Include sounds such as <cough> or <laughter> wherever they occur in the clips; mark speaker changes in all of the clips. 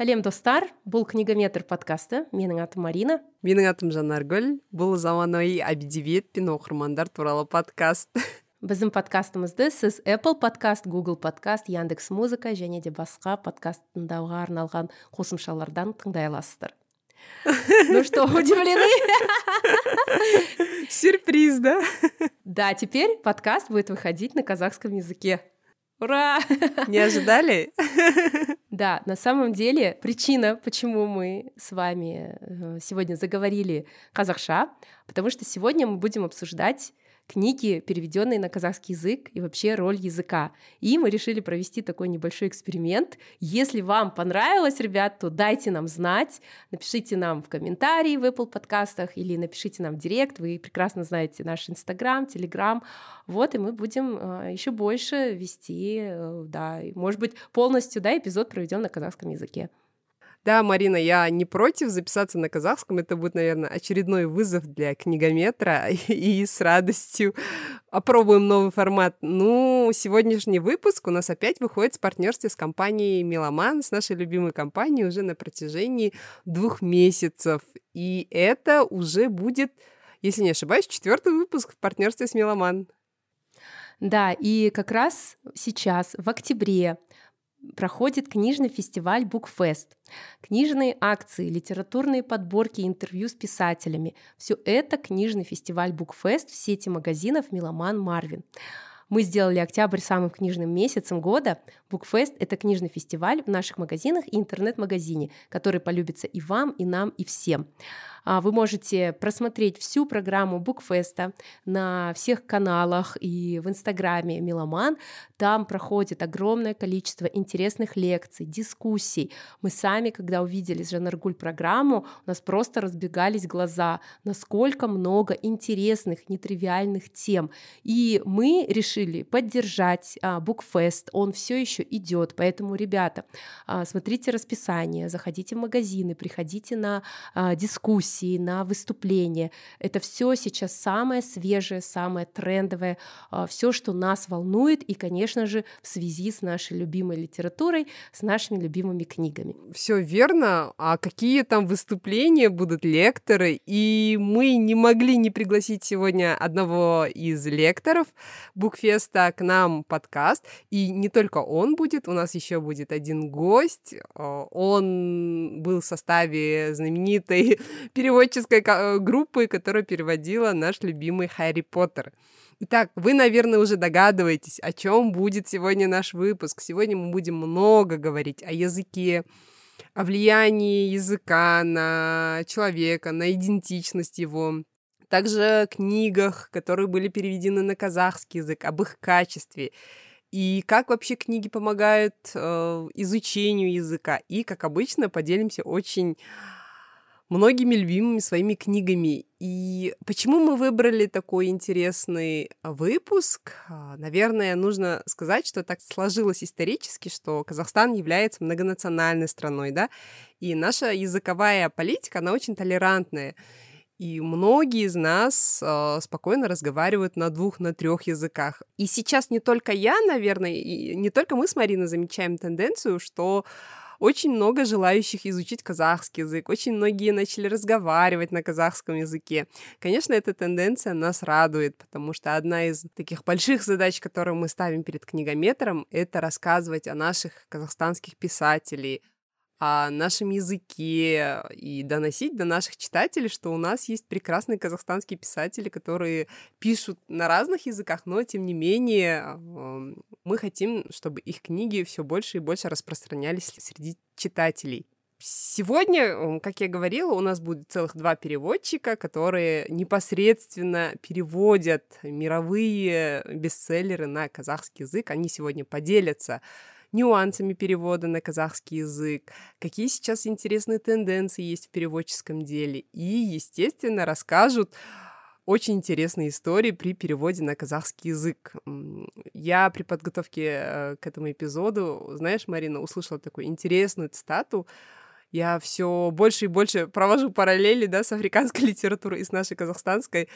Speaker 1: сәлем достар. Бұл книгометр подкасты. Менің атым марина.
Speaker 2: Менің атым жанаргүл бұл заманауи әдебиет пен оқырмандар туралы подкаст. <laughs>
Speaker 1: Біздің подкастымызды сіз apple подкаст google подкаст яндекс музыка және де басқа подкаст тыңдауға арналған қосымшалардан тыңдай аласыздар. <laughs> Ну что удивлены? <laughs>
Speaker 2: Сюрприз да?
Speaker 1: Да теперь подкаст будет выходить на казахском языке. Ура!
Speaker 2: Не ожидали?
Speaker 1: Да, на самом деле причина, почему мы с вами э, сегодня заговорили казахша, потому что сегодня мы будем обсуждать книги, переведенные на казахский язык и вообще роль языка. И мы решили провести такой небольшой эксперимент. Если вам понравилось, ребят, то дайте нам знать, напишите нам в комментарии в Apple подкастах или напишите нам в директ. Вы прекрасно знаете наш Инстаграм, Телеграм. Вот, и мы будем э, еще больше вести, э, да, может быть, полностью, да, эпизод проведем на казахском языке.
Speaker 2: Да, Марина, я не против записаться на казахском. Это будет, наверное, очередной вызов для книгометра. <laughs> И с радостью опробуем новый формат. Ну, сегодняшний выпуск у нас опять выходит в партнерстве с компанией Меломан, с нашей любимой компанией уже на протяжении двух месяцев. И это уже будет, если не ошибаюсь, четвертый выпуск в партнерстве с Меломан.
Speaker 1: Да, и как раз сейчас, в октябре, проходит книжный фестиваль Букфест. Книжные акции, литературные подборки, интервью с писателями. Все это книжный фестиваль Букфест в сети магазинов Миломан Марвин. Мы сделали октябрь самым книжным месяцем года. Букфест — это книжный фестиваль в наших магазинах и интернет-магазине, который полюбится и вам, и нам, и всем. А, вы можете просмотреть всю программу Букфеста на всех каналах и в Инстаграме Миломан. Там проходит огромное количество интересных лекций, дискуссий. Мы сами, когда увидели с Жанаргуль программу, у нас просто разбегались глаза, насколько много интересных, нетривиальных тем. И мы решили поддержать а, Букфест. Он все еще идет, поэтому, ребята, а, смотрите расписание, заходите в магазины, приходите на дискуссии, дискуссии, на выступления. Это все сейчас самое свежее, самое трендовое, а, все, что нас волнует, и, конечно же, в связи с нашей любимой литературой, с нашими любимыми книгами.
Speaker 2: Все верно. А какие там выступления будут лекторы? И мы не могли не пригласить сегодня одного из лекторов Букфеста к нам подкаст. И не только он будет, у нас еще будет один гость. А, он был в составе знаменитой <laughs> переводческой э, группы, которая переводила наш любимый Харри Поттер. Итак, вы, наверное, уже догадываетесь, о чем будет сегодня наш выпуск. Сегодня мы будем много говорить о языке, о влиянии языка на человека, на идентичность его, также о книгах, которые были переведены на казахский язык, об их качестве, и как вообще книги помогают э, изучению языка. И, как обычно, поделимся очень многими любимыми своими книгами. И почему мы выбрали такой интересный выпуск? А, наверное, нужно сказать, что так сложилось исторически, что Казахстан является многонациональной страной, да, и наша языковая политика, она очень толерантная. И многие из нас э, спокойно разговаривают на двух, на трех языках. И сейчас не только я, наверное, и не только мы с Мариной замечаем тенденцию, что очень много желающих изучить казахский язык, очень многие начали разговаривать на казахском языке. Конечно, эта тенденция нас радует, потому что одна из таких больших задач, которые мы ставим перед книгометром, это рассказывать о наших казахстанских писателей, о нашем языке и доносить до наших читателей, что у нас есть прекрасные казахстанские писатели, которые пишут на разных языках, но тем не менее мы хотим, чтобы их книги все больше и больше распространялись среди читателей. Сегодня, как я говорила, у нас будет целых два переводчика, которые непосредственно переводят мировые бестселлеры на казахский язык. Они сегодня поделятся нюансами перевода на казахский язык, какие сейчас интересные тенденции есть в переводческом деле. И, естественно, расскажут очень интересные истории при переводе на казахский язык. Я при подготовке э, к этому эпизоду, знаешь, Марина, услышала такую интересную цитату я все больше и больше провожу параллели, да, с африканской <laughs> литературой и с нашей казахстанской.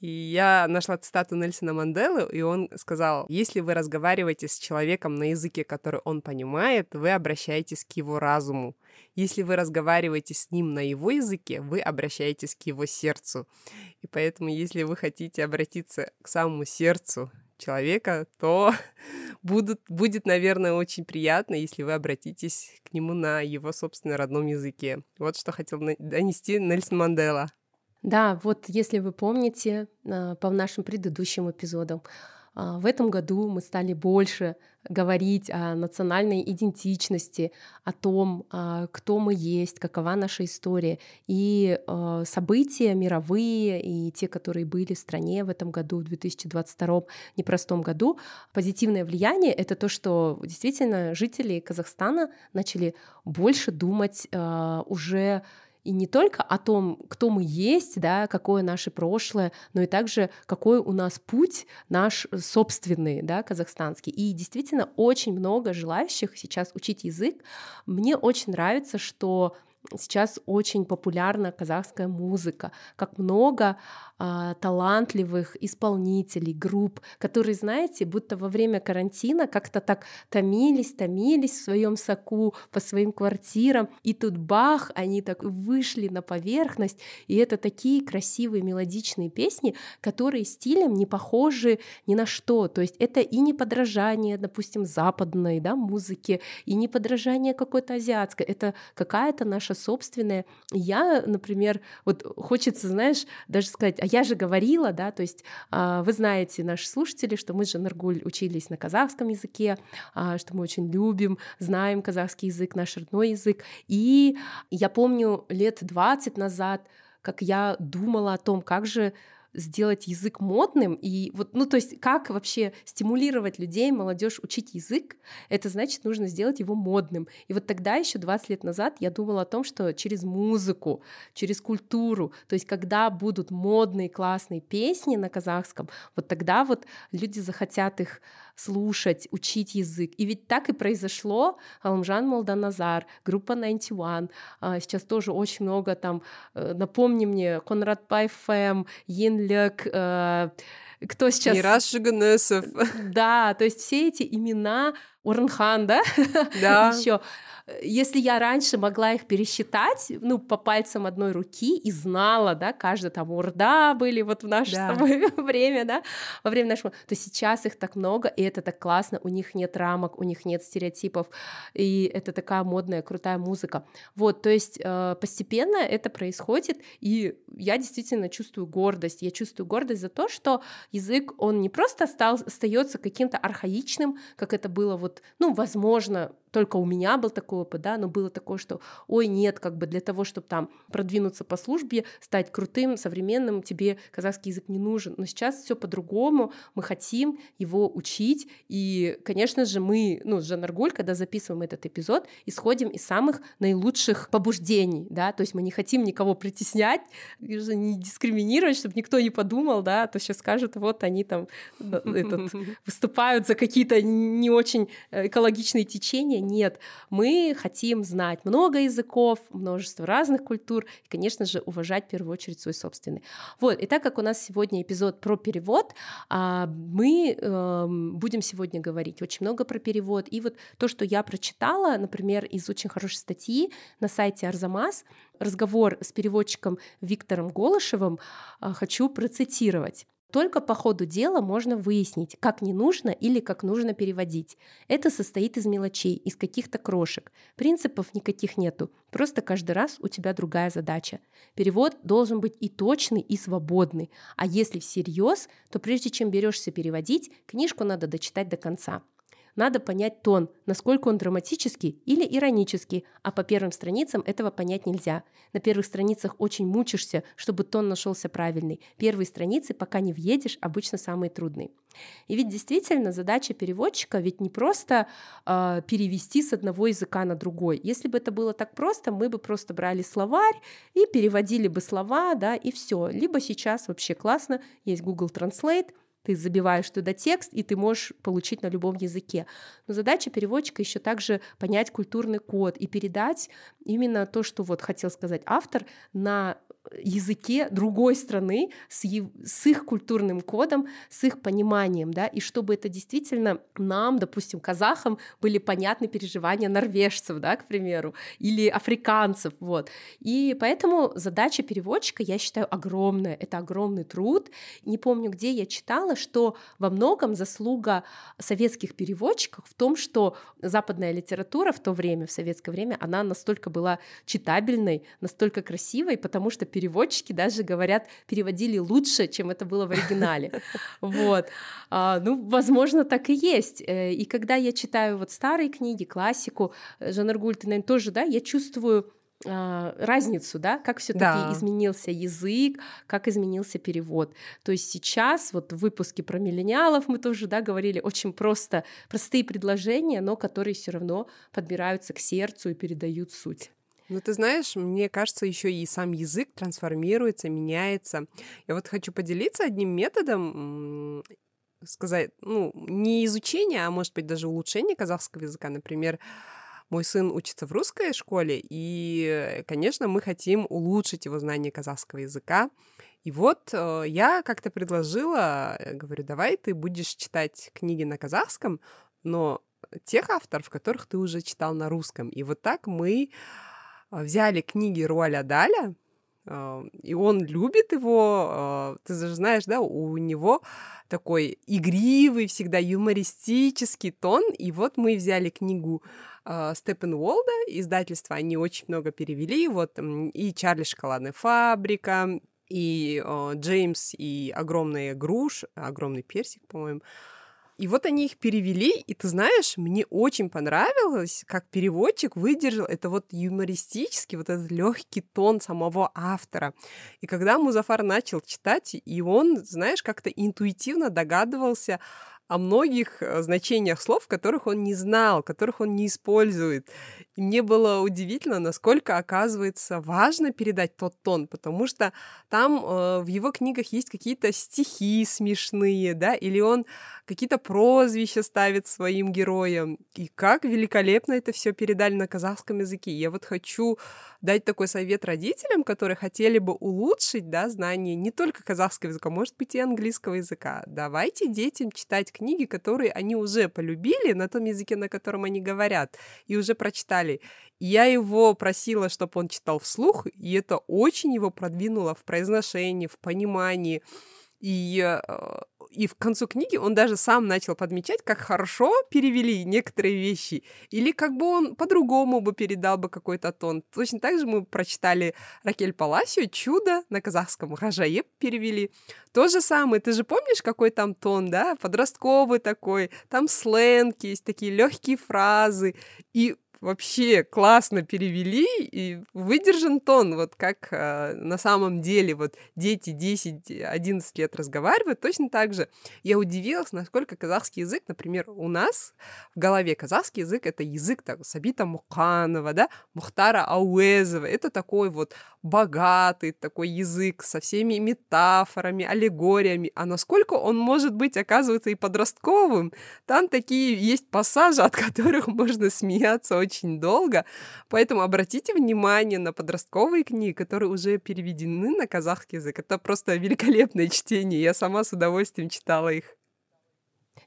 Speaker 2: И я нашла цитату Нельсона Манделы, и он сказал, если вы разговариваете с человеком на языке, который он понимает, вы обращаетесь к его разуму. Если вы разговариваете с ним на его языке, вы обращаетесь к его сердцу. И поэтому, если вы хотите обратиться к самому сердцу человека, то <laughs> будут, будет, наверное, очень приятно, если вы обратитесь к нему на его собственном родном языке. Вот что хотел донести Нельсон Мандела.
Speaker 1: Да, вот если вы помните а, по нашим предыдущим эпизодам, в этом году мы стали больше говорить о национальной идентичности, о том, а, кто мы есть, какова наша история. И события мировые, и те, которые были в стране в этом году, в 2022 непростом году, позитивное влияние — это то, что действительно жители Казахстана начали больше думать уже и не только о том, кто мы есть, да, какое наше прошлое, но и также какой у нас путь наш собственный, да, казахстанский. И действительно очень много желающих сейчас учить язык. Мне очень нравится, что сейчас очень популярна казахская музыка, как много а, талантливых исполнителей, групп, которые, знаете, будто во время карантина как-то так томились, томились в своем соку по своим квартирам, и тут бах, они так вышли на поверхность, и это такие красивые мелодичные песни, которые стилем не похожи ни на что, то есть это и не подражание, допустим, западной да, музыке, и не подражание какой-то азиатской, это какая-то наша собственная. Я, например, вот хочется, знаешь, даже сказать, а я же говорила, да, то есть а, вы знаете, наши слушатели, что мы с Жанаргуль учились на казахском языке, а, что мы очень любим, знаем казахский язык, наш родной язык. И я помню лет 20 назад, как я думала о том, как же сделать язык модным и вот, ну то есть как вообще стимулировать людей, молодежь учить язык, это значит нужно сделать его модным. И вот тогда еще 20 лет назад я думала о том, что через музыку, через культуру, то есть когда будут модные классные песни на казахском, вот тогда вот люди захотят их слушать, учить язык. И ведь так и произошло. Алмжан Молданазар, группа 91, а, сейчас тоже очень много там, э, напомни мне, Конрад Пайфэм, Йенлек, э, кто сейчас...
Speaker 2: Мирас Жиганесов.
Speaker 1: Да, то есть все эти имена, Орнхан, да? <laughs>
Speaker 2: Да.
Speaker 1: Еще если я раньше могла их пересчитать, ну, по пальцам одной руки и знала, да, каждый там урда были вот в наше да. <laughs> время, да, во время нашего, то сейчас их так много, и это так классно, у них нет рамок, у них нет стереотипов, и это такая модная, крутая музыка. Вот, то есть э, постепенно это происходит, и я действительно чувствую гордость, я чувствую гордость за то, что язык, он не просто стал, остается каким-то архаичным, как это было вот, ну, возможно, только у меня был такой опыт, да, но было такое, что, ой, нет, как бы для того, чтобы там продвинуться по службе, стать крутым, современным, тебе казахский язык не нужен. Но сейчас все по-другому, мы хотим его учить, и, конечно же, мы, ну, с Жанаргуль, когда записываем этот эпизод, исходим из самых наилучших побуждений, да, то есть мы не хотим никого притеснять, не дискриминировать, чтобы никто не подумал, да, а то сейчас скажут, вот они там этот, <laughs> выступают за какие-то не очень э, экологичные течения, нет. Мы хотим знать много языков, множество разных культур и, конечно же, уважать в первую очередь свой собственный. Вот, и так как у нас сегодня эпизод про перевод, а, мы эм, будем сегодня говорить очень много про перевод. И вот то, что я прочитала, например, из очень хорошей статьи на сайте Арзамас, разговор с переводчиком Виктором Голышевым, а, хочу процитировать. Только по ходу дела можно выяснить, как не нужно или как нужно переводить. Это состоит из мелочей, из каких-то крошек. Принципов никаких нету. Просто каждый раз у тебя другая задача. Перевод должен быть и точный, и свободный. А если всерьез, то прежде чем берешься переводить, книжку надо дочитать до конца. Надо понять тон, насколько он драматический или иронический, а по первым страницам этого понять нельзя. На первых страницах очень мучишься, чтобы тон нашелся правильный. Первые страницы, пока не въедешь, обычно самые трудные. И ведь действительно задача переводчика ведь не просто э, перевести с одного языка на другой. Если бы это было так просто, мы бы просто брали словарь и переводили бы слова, да, и все. Либо сейчас вообще классно, есть Google Translate, ты забиваешь туда текст, и ты можешь получить на любом языке. Но задача переводчика еще также понять культурный код и передать именно то, что вот хотел сказать автор, на языке другой страны с, с их культурным кодом, с их пониманием, да, и чтобы это действительно нам, допустим, казахам, были понятны переживания норвежцев, да, к примеру, или африканцев, вот. И поэтому задача переводчика, я считаю, огромная, это огромный труд. Не помню, где я читала, что во многом заслуга советских переводчиков в том, что западная литература в то время, в советское время, она настолько была читабельной, настолько красивой, потому что переводчики даже говорят, переводили лучше, чем это было в оригинале. <laughs> Вот. А, ну, возможно, так и есть. Э, и когда я читаю вот старые книги, классику, э, Жанр Гуль, ты, наверное, тоже, да, я чувствую а, разницу, да, как все-таки да. изменился язык, как изменился перевод. То есть сейчас вот в выпуске про миллениалов мы тоже, да, говорили очень просто простые предложения, но которые все равно подбираются к сердцу и передают суть.
Speaker 2: Ну, ты знаешь, мне кажется, еще и сам язык трансформируется, меняется. Я вот хочу поделиться одним методом, сказать, ну, не изучение, а может быть даже улучшение казахского языка. Например, мой сын учится в русской школе, и, конечно, мы хотим улучшить его знание казахского языка. И вот э, я как-то предложила, э, говорю, давай ты будешь читать книги на казахском, но тех авторов, которых ты уже читал на русском. И вот так мы взяли книги Руаля Даля, а, и он любит его, а, ты же знаешь, да, у него такой игривый, всегда юмористический тон, и вот мы взяли книгу Степен Уолда, издательство, они очень много перевели, вот и Чарли Шоколадная фабрика, и Джеймс, и огромная груш, огромный персик, по-моему, и вот они их перевели, и ты знаешь, мне очень понравилось, как переводчик выдержал это вот юмористический, вот этот легкий тон самого автора. И когда Музафар начал читать, и он, знаешь, как-то интуитивно догадывался о многих э, значениях слов, которых он не знал, которых он не использует. И мне было удивительно, насколько, оказывается, важно передать тот тон, потому что там э, в его книгах есть какие-то стихи смешные, да, или он какие-то прозвища ставит своим героям. И как великолепно это все передали на казахском языке. Я вот хочу дать такой совет родителям, которые хотели бы улучшить, да, знание не только казахского языка, может быть, и английского языка. Давайте детям читать книги, которые они уже полюбили на том языке, на котором они говорят, и уже прочитали. Я его просила, чтобы он читал вслух, и это очень его продвинуло в произношении, в понимании. И, э, и в концу книги он даже сам начал подмечать, как хорошо перевели некоторые вещи, или как бы он по-другому бы передал бы какой-то тон. Точно так же мы прочитали Ракель Паласио. «Чудо» на казахском, Хажаеб перевели. То же самое, ты же помнишь, какой там тон, да, подростковый такой, там сленг есть, такие легкие фразы, и вообще классно перевели и выдержан тон, вот как э, на самом деле вот дети 10-11 лет разговаривают, точно так же. Я удивилась, насколько казахский язык, например, у нас в голове казахский язык — это язык так, Сабита Муханова, да, Мухтара Ауэзова, это такой вот богатый такой язык со всеми метафорами, аллегориями, а насколько он может быть, оказывается, и подростковым. Там такие есть пассажи, <laughs> от которых можно смеяться очень долго, поэтому обратите внимание на подростковые книги, которые уже переведены на казахский язык. Это просто великолепное чтение, я сама с удовольствием читала их.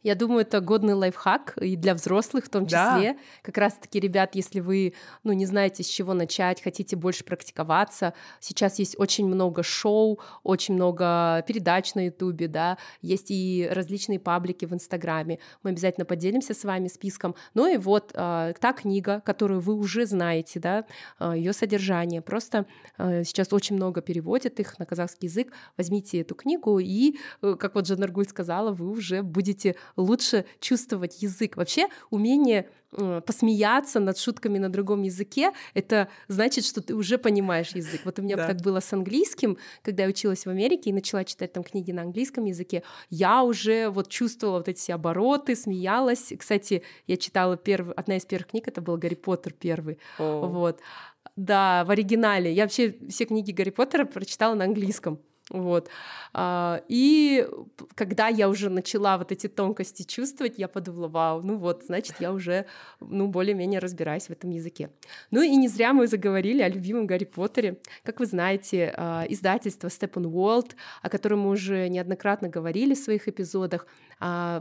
Speaker 1: Я думаю, это годный лайфхак и для взрослых в том числе. Да. Как раз-таки, ребят, если вы, ну, не знаете, с чего начать, хотите больше практиковаться, сейчас есть очень много шоу, очень много передач на Ютубе, да, есть и различные паблики в Инстаграме. Мы обязательно поделимся с вами списком. Ну и вот э, та книга, которую вы уже знаете, да, э, ее содержание. Просто э, сейчас очень много переводят их на казахский язык. Возьмите эту книгу и, э, как вот Жанаргуль сказала, вы уже будете лучше чувствовать язык. Вообще умение посмеяться над шутками на другом языке, это значит, что ты уже понимаешь язык. Вот у меня да. так было с английским, когда я училась в Америке и начала читать там книги на английском языке, я уже вот чувствовала вот эти все обороты, смеялась. Кстати, я читала первый, одна из первых книг, это был Гарри Поттер первый. О. Вот. Да, в оригинале. Я вообще все книги Гарри Поттера прочитала на английском. Вот. А, и когда я уже начала вот эти тонкости чувствовать, я подумала, вау, ну вот, значит, я уже, ну, более-менее разбираюсь в этом языке. Ну и не зря мы заговорили о любимом Гарри Поттере. Как вы знаете, а, издательство Steppenwolf, о котором мы уже неоднократно говорили в своих эпизодах,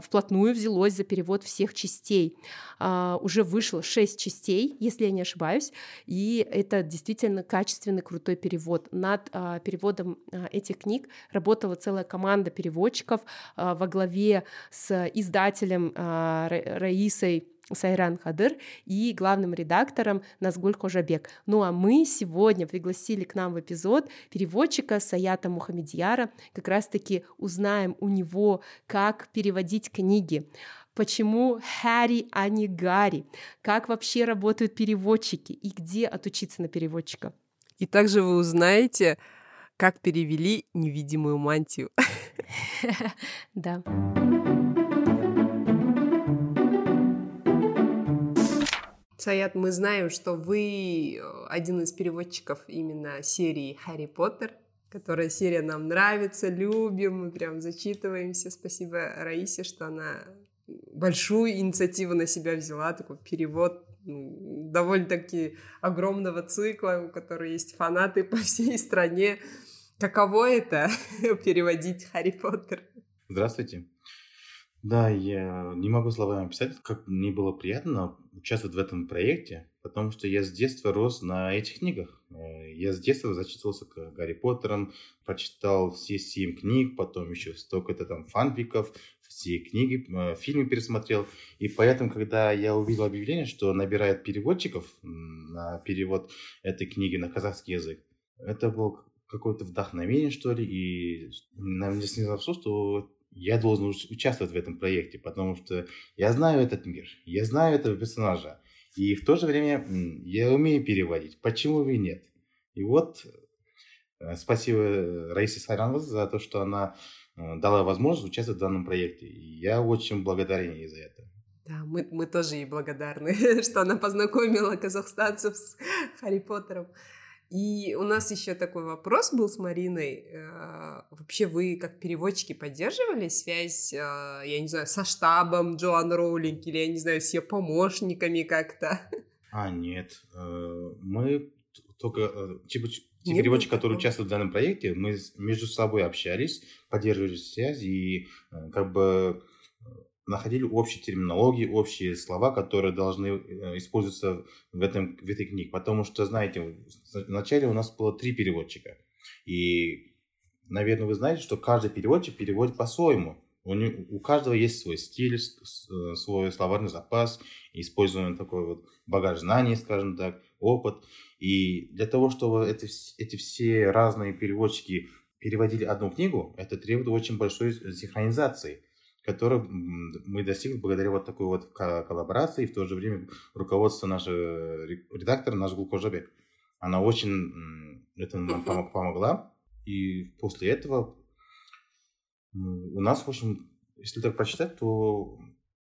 Speaker 1: вплотную взялось за перевод всех частей. Уже вышло шесть частей, если я не ошибаюсь, и это действительно качественный, крутой перевод. Над переводом этих книг работала целая команда переводчиков а, во главе с издателем а, Раисой Сайран Хадыр и главным редактором Назгуль Кожабек. Ну а мы сегодня пригласили к нам в эпизод переводчика Саята Мухамедьяра. Как раз-таки узнаем у него, как переводить книги почему Харри, а не Гарри, как вообще работают переводчики и где отучиться на переводчика.
Speaker 2: И также вы узнаете, как перевели невидимую мантию. <laughs>
Speaker 1: Да.
Speaker 2: Саят, мы знаем, что вы э, один из переводчиков именно серии «Харри Поттер», которая серия нам нравится, любим, мы прям зачитываемся. Спасибо Раисе, что она большую инициативу на себя взяла, такой перевод ну, довольно-таки огромного цикла, у которого есть фанаты <laughs> по всей стране. Каково это <laughs> переводить Харри Поттер?
Speaker 3: Здравствуйте. Да, я не могу словами описать, как мне было приятно участвовать в этом проекте, потому что я с детства рос на этих книгах. Э, я с детства зачитывался к Гарри Поттерам, прочитал все семь книг, потом еще столько-то там фанфиков, все книги, э, фильмы пересмотрел. И поэтому, когда я увидел объявление, что набирает переводчиков на перевод этой книги на казахский язык, это был какое-то вдохновение, что ли, и нам мне снизилось что я должен участвовать в этом проекте, потому что я знаю этот мир, я знаю этого персонажа, и в то же время я умею переводить. Почему бы и нет? И вот э, спасибо Раисе Сайрановой за то, что она э, дала возможность участвовать в данном проекте. И я очень благодарен ей за это.
Speaker 2: Да, мы, мы тоже ей благодарны, <laughs> что она познакомила казахстанцев с Харри Поттером. И у нас еще такой вопрос был с Мариной. Э, вообще вы как переводчики поддерживали связь, э, я не знаю, со штабом Джоан Роулинг или, я не знаю, с ее помощниками как-то?
Speaker 3: А, нет. Э, мы только, типа, те переводчики, которые участвуют в данном проекте, мы между собой общались, поддерживали связь и как бы находили общие терминологии, общие слова, которые должны э, использоваться в, этом, в этой книге. Потому что, знаете, вначале у нас было три переводчика. И, наверное, вы знаете, что каждый переводчик переводит по-своему. У, у каждого есть свой стиль, э, свой словарный запас, используем такой вот багаж знаний, скажем так, опыт. И для того, чтобы это, эти все разные переводчики переводили одну книгу, это требует очень большой синхронизации который мы достигли благодаря вот такой вот коллаборации, и в то же время руководство нашего редактора, наш Гулкожабек. Она очень этому нам помогла, и после этого у нас, в общем, если так прочитать, то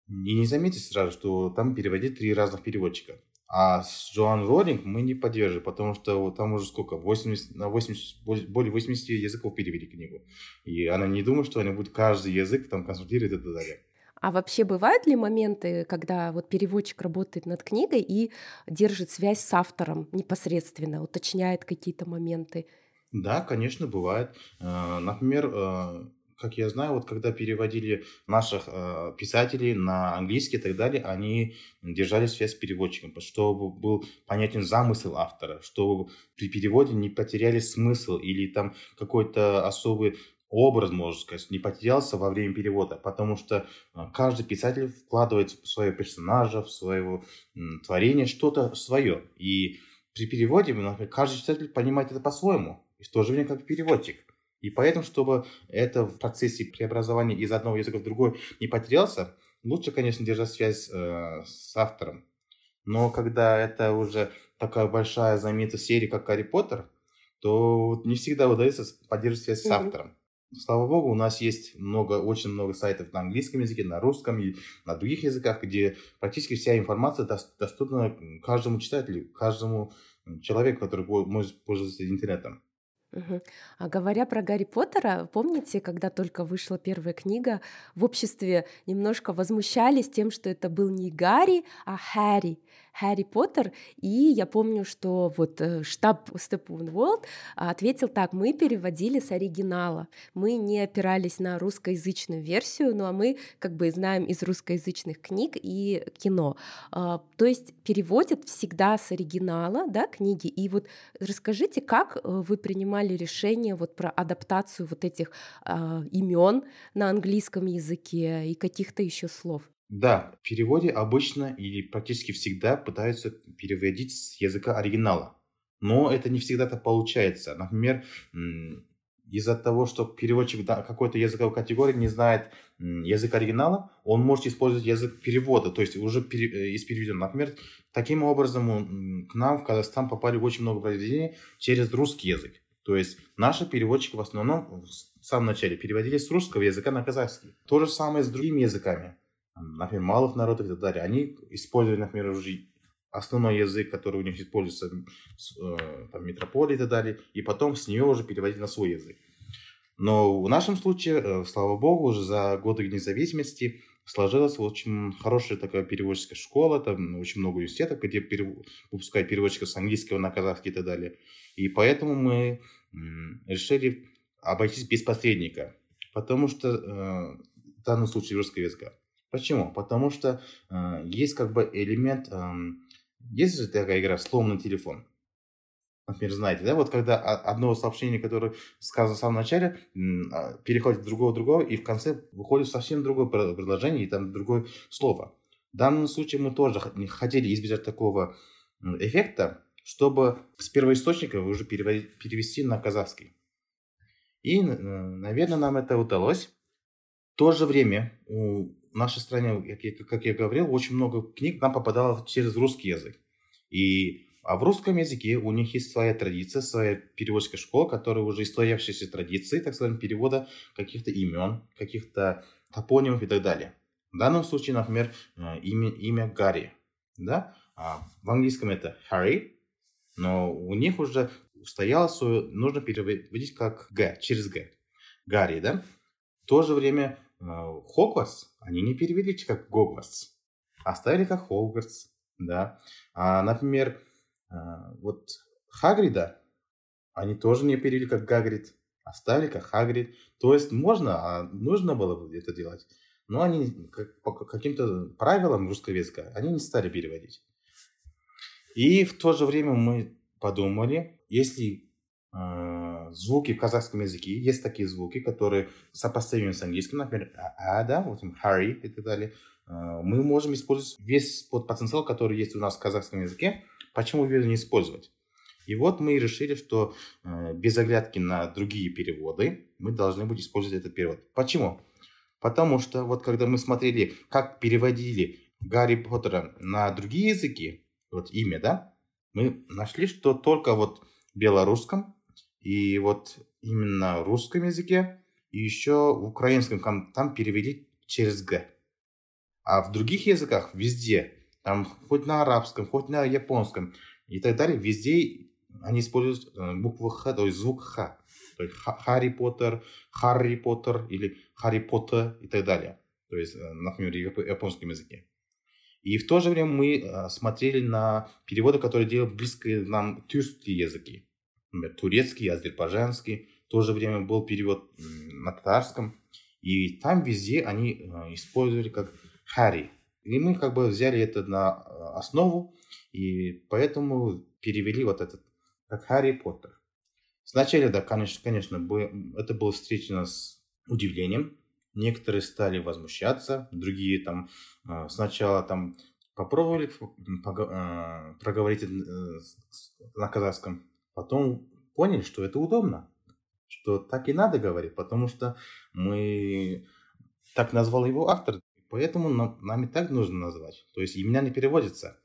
Speaker 3: и не заметить сразу, что там переводит три разных переводчика. А с Джоан Роллинг мы не поддерживаем, потому что там уже сколько, 80, на 80, более 80 языков перевели книгу. И она не думает, что они будут каждый язык там консультировать и так далее.
Speaker 1: А вообще бывают ли моменты, когда вот переводчик работает над книгой и держит связь с автором непосредственно, уточняет какие-то моменты?
Speaker 3: Да, конечно, бывает. Э, например, э, как я знаю, вот когда переводили наших э, писателей на английский и так далее, они держали связь с переводчиком, чтобы был понятен замысел автора, чтобы при переводе не потеряли смысл или там какой-то особый образ, можно сказать, не потерялся во время перевода, потому что э, каждый писатель вкладывает в своего персонажа, в своего творение что-то свое. И при переводе например, каждый читатель понимает это по-своему, и в то же время как переводчик. И поэтому, чтобы это в процессе преобразования из одного языка в другой не потерялся, лучше, конечно, держать связь э, с автором. Но когда это уже такая большая знаменитая серия, как Гарри Поттер, то не всегда удается поддерживать связь с автором. Слава богу, у нас есть много, очень много сайтов на английском языке, на русском и на других языках, где практически вся информация доступна каждому читателю, каждому человеку, который может пользоваться интернетом.
Speaker 1: Угу. А говоря про Гарри Поттера, помните, когда только вышла первая книга, в обществе немножко возмущались тем, что это был не Гарри, а Харри. Харри Поттер, и я помню, что вот э, штаб Step One World ответил так, мы переводили с оригинала, мы не опирались на русскоязычную версию, ну а мы как бы знаем из русскоязычных книг и кино. А, то есть переводят всегда с оригинала, да, книги, и вот расскажите, как э, вы принимали решение вот про адаптацию вот этих а, имен на английском языке и каких-то еще слов?
Speaker 3: Да, в переводе обычно или практически всегда пытаются переводить с языка оригинала. Но это не всегда так получается. Например, из-за того, что переводчик какой-то языковой категории не знает язык оригинала, он может использовать язык перевода, то есть уже пере, из переведен. Например, таким образом к нам в Казахстан попали очень много произведений через русский язык. То есть наши переводчики в основном в самом начале переводили с русского языка на казахский. То же самое с другими языками например, малых народов и так далее, они используют, например, уже основной язык, который у них используется э, там, метрополии и так далее, и потом с нее уже переводить на свой язык. Но в нашем случае, э, слава богу, уже за годы независимости сложилась очень хорошая такая переводческая школа, там очень много университетов, где перев... выпускают переводчиков с английского на казахский и так далее. И поэтому мы решили обойтись без посредника, потому что э, в данном случае русского языка. Почему? Потому что э, есть как бы элемент, э, есть же такая игра «Сломанный телефон». Например, знаете, да, вот когда одно сообщение, которое сказано в самом начале, а, переходит в другого другого, и в конце выходит совсем другое предложение, и там другое слово. В данном случае мы тоже хотели избежать такого эффекта, чтобы с первоисточника уже перевести на казахский. И, наверное, нам это удалось. В то же время у в нашей стране, как я, говорил, очень много книг нам попадало через русский язык. И, а в русском языке у них есть своя традиция, своя переводческая школа, которая уже истоявшиеся традиции, так сказать, перевода каких-то имен, каких-то топонимов и так далее. В данном случае, например, э, имя, имя Гарри. Да? А в английском это Harry, но у них уже устоялось, нужно переводить как Г, через Г. Гарри, да? В то же время Хогвартс они не перевели как Гогвартс, оставили как Хогвартс, да. А, например, э, вот Хагрида они тоже не перевели как Гагрид, оставили как Хагрид. То есть можно, а нужно было это делать. Но они как, по каким-то правилам русского языка они не стали переводить. И в то же время мы подумали, если э, звуки в казахском языке, есть такие звуки, которые сопоставимы с английским, например, а, а да, вот Harry и так далее. Э, мы можем использовать весь тот потенциал, который есть у нас в казахском языке. Почему его не использовать? И вот мы решили, что э, без оглядки на другие переводы мы должны будем использовать этот перевод. Почему? Потому что вот когда мы смотрели, как переводили Гарри Поттера на другие языки, вот имя, да, мы нашли, что только вот белорусском и вот именно в русском языке, и еще в украинском там, перевели через «г». А в других языках везде, там хоть на арабском, хоть на японском и так далее, везде они используют э, букву «х», то есть звук «х». То есть Харри Поттер, Харри Поттер или Харри Поттер и так далее. То есть, э, например, в японском языке. И в то же время мы э, смотрели на переводы, которые делают близкие нам тюркские языки например, турецкий, азербайджанский. В то же время был перевод на татарском. И там везде они э, использовали как хари. И мы как бы взяли это на э, основу, и поэтому перевели вот этот как Харри Поттер. Сначала, да, конечно, конечно, это было встречено с удивлением. Некоторые стали возмущаться, другие там э, сначала там попробовали проговорить на казахском, потом поняли, что это удобно, что так и надо говорить, потому что мы так назвал его автор, поэтому нам, нам и так нужно назвать. То есть имена не переводятся.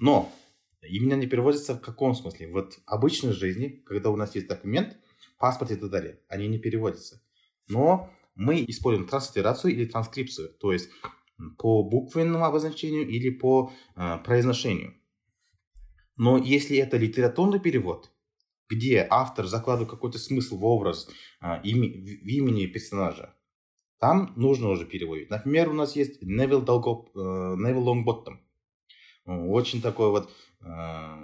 Speaker 3: Но имена не переводятся в каком смысле? Вот в обычной жизни, когда у нас есть документ, паспорт и так далее, они не переводятся. Но мы используем транслитерацию или транскрипцию, то есть по буквенному обозначению или по э, произношению. Но если это литературный перевод, где автор закладывает какой-то смысл в образ, а, ими, в имени персонажа, там нужно уже переводить. Например, у нас есть Невил, Долго, э, Невил Лонгботтом. Очень такой вот э,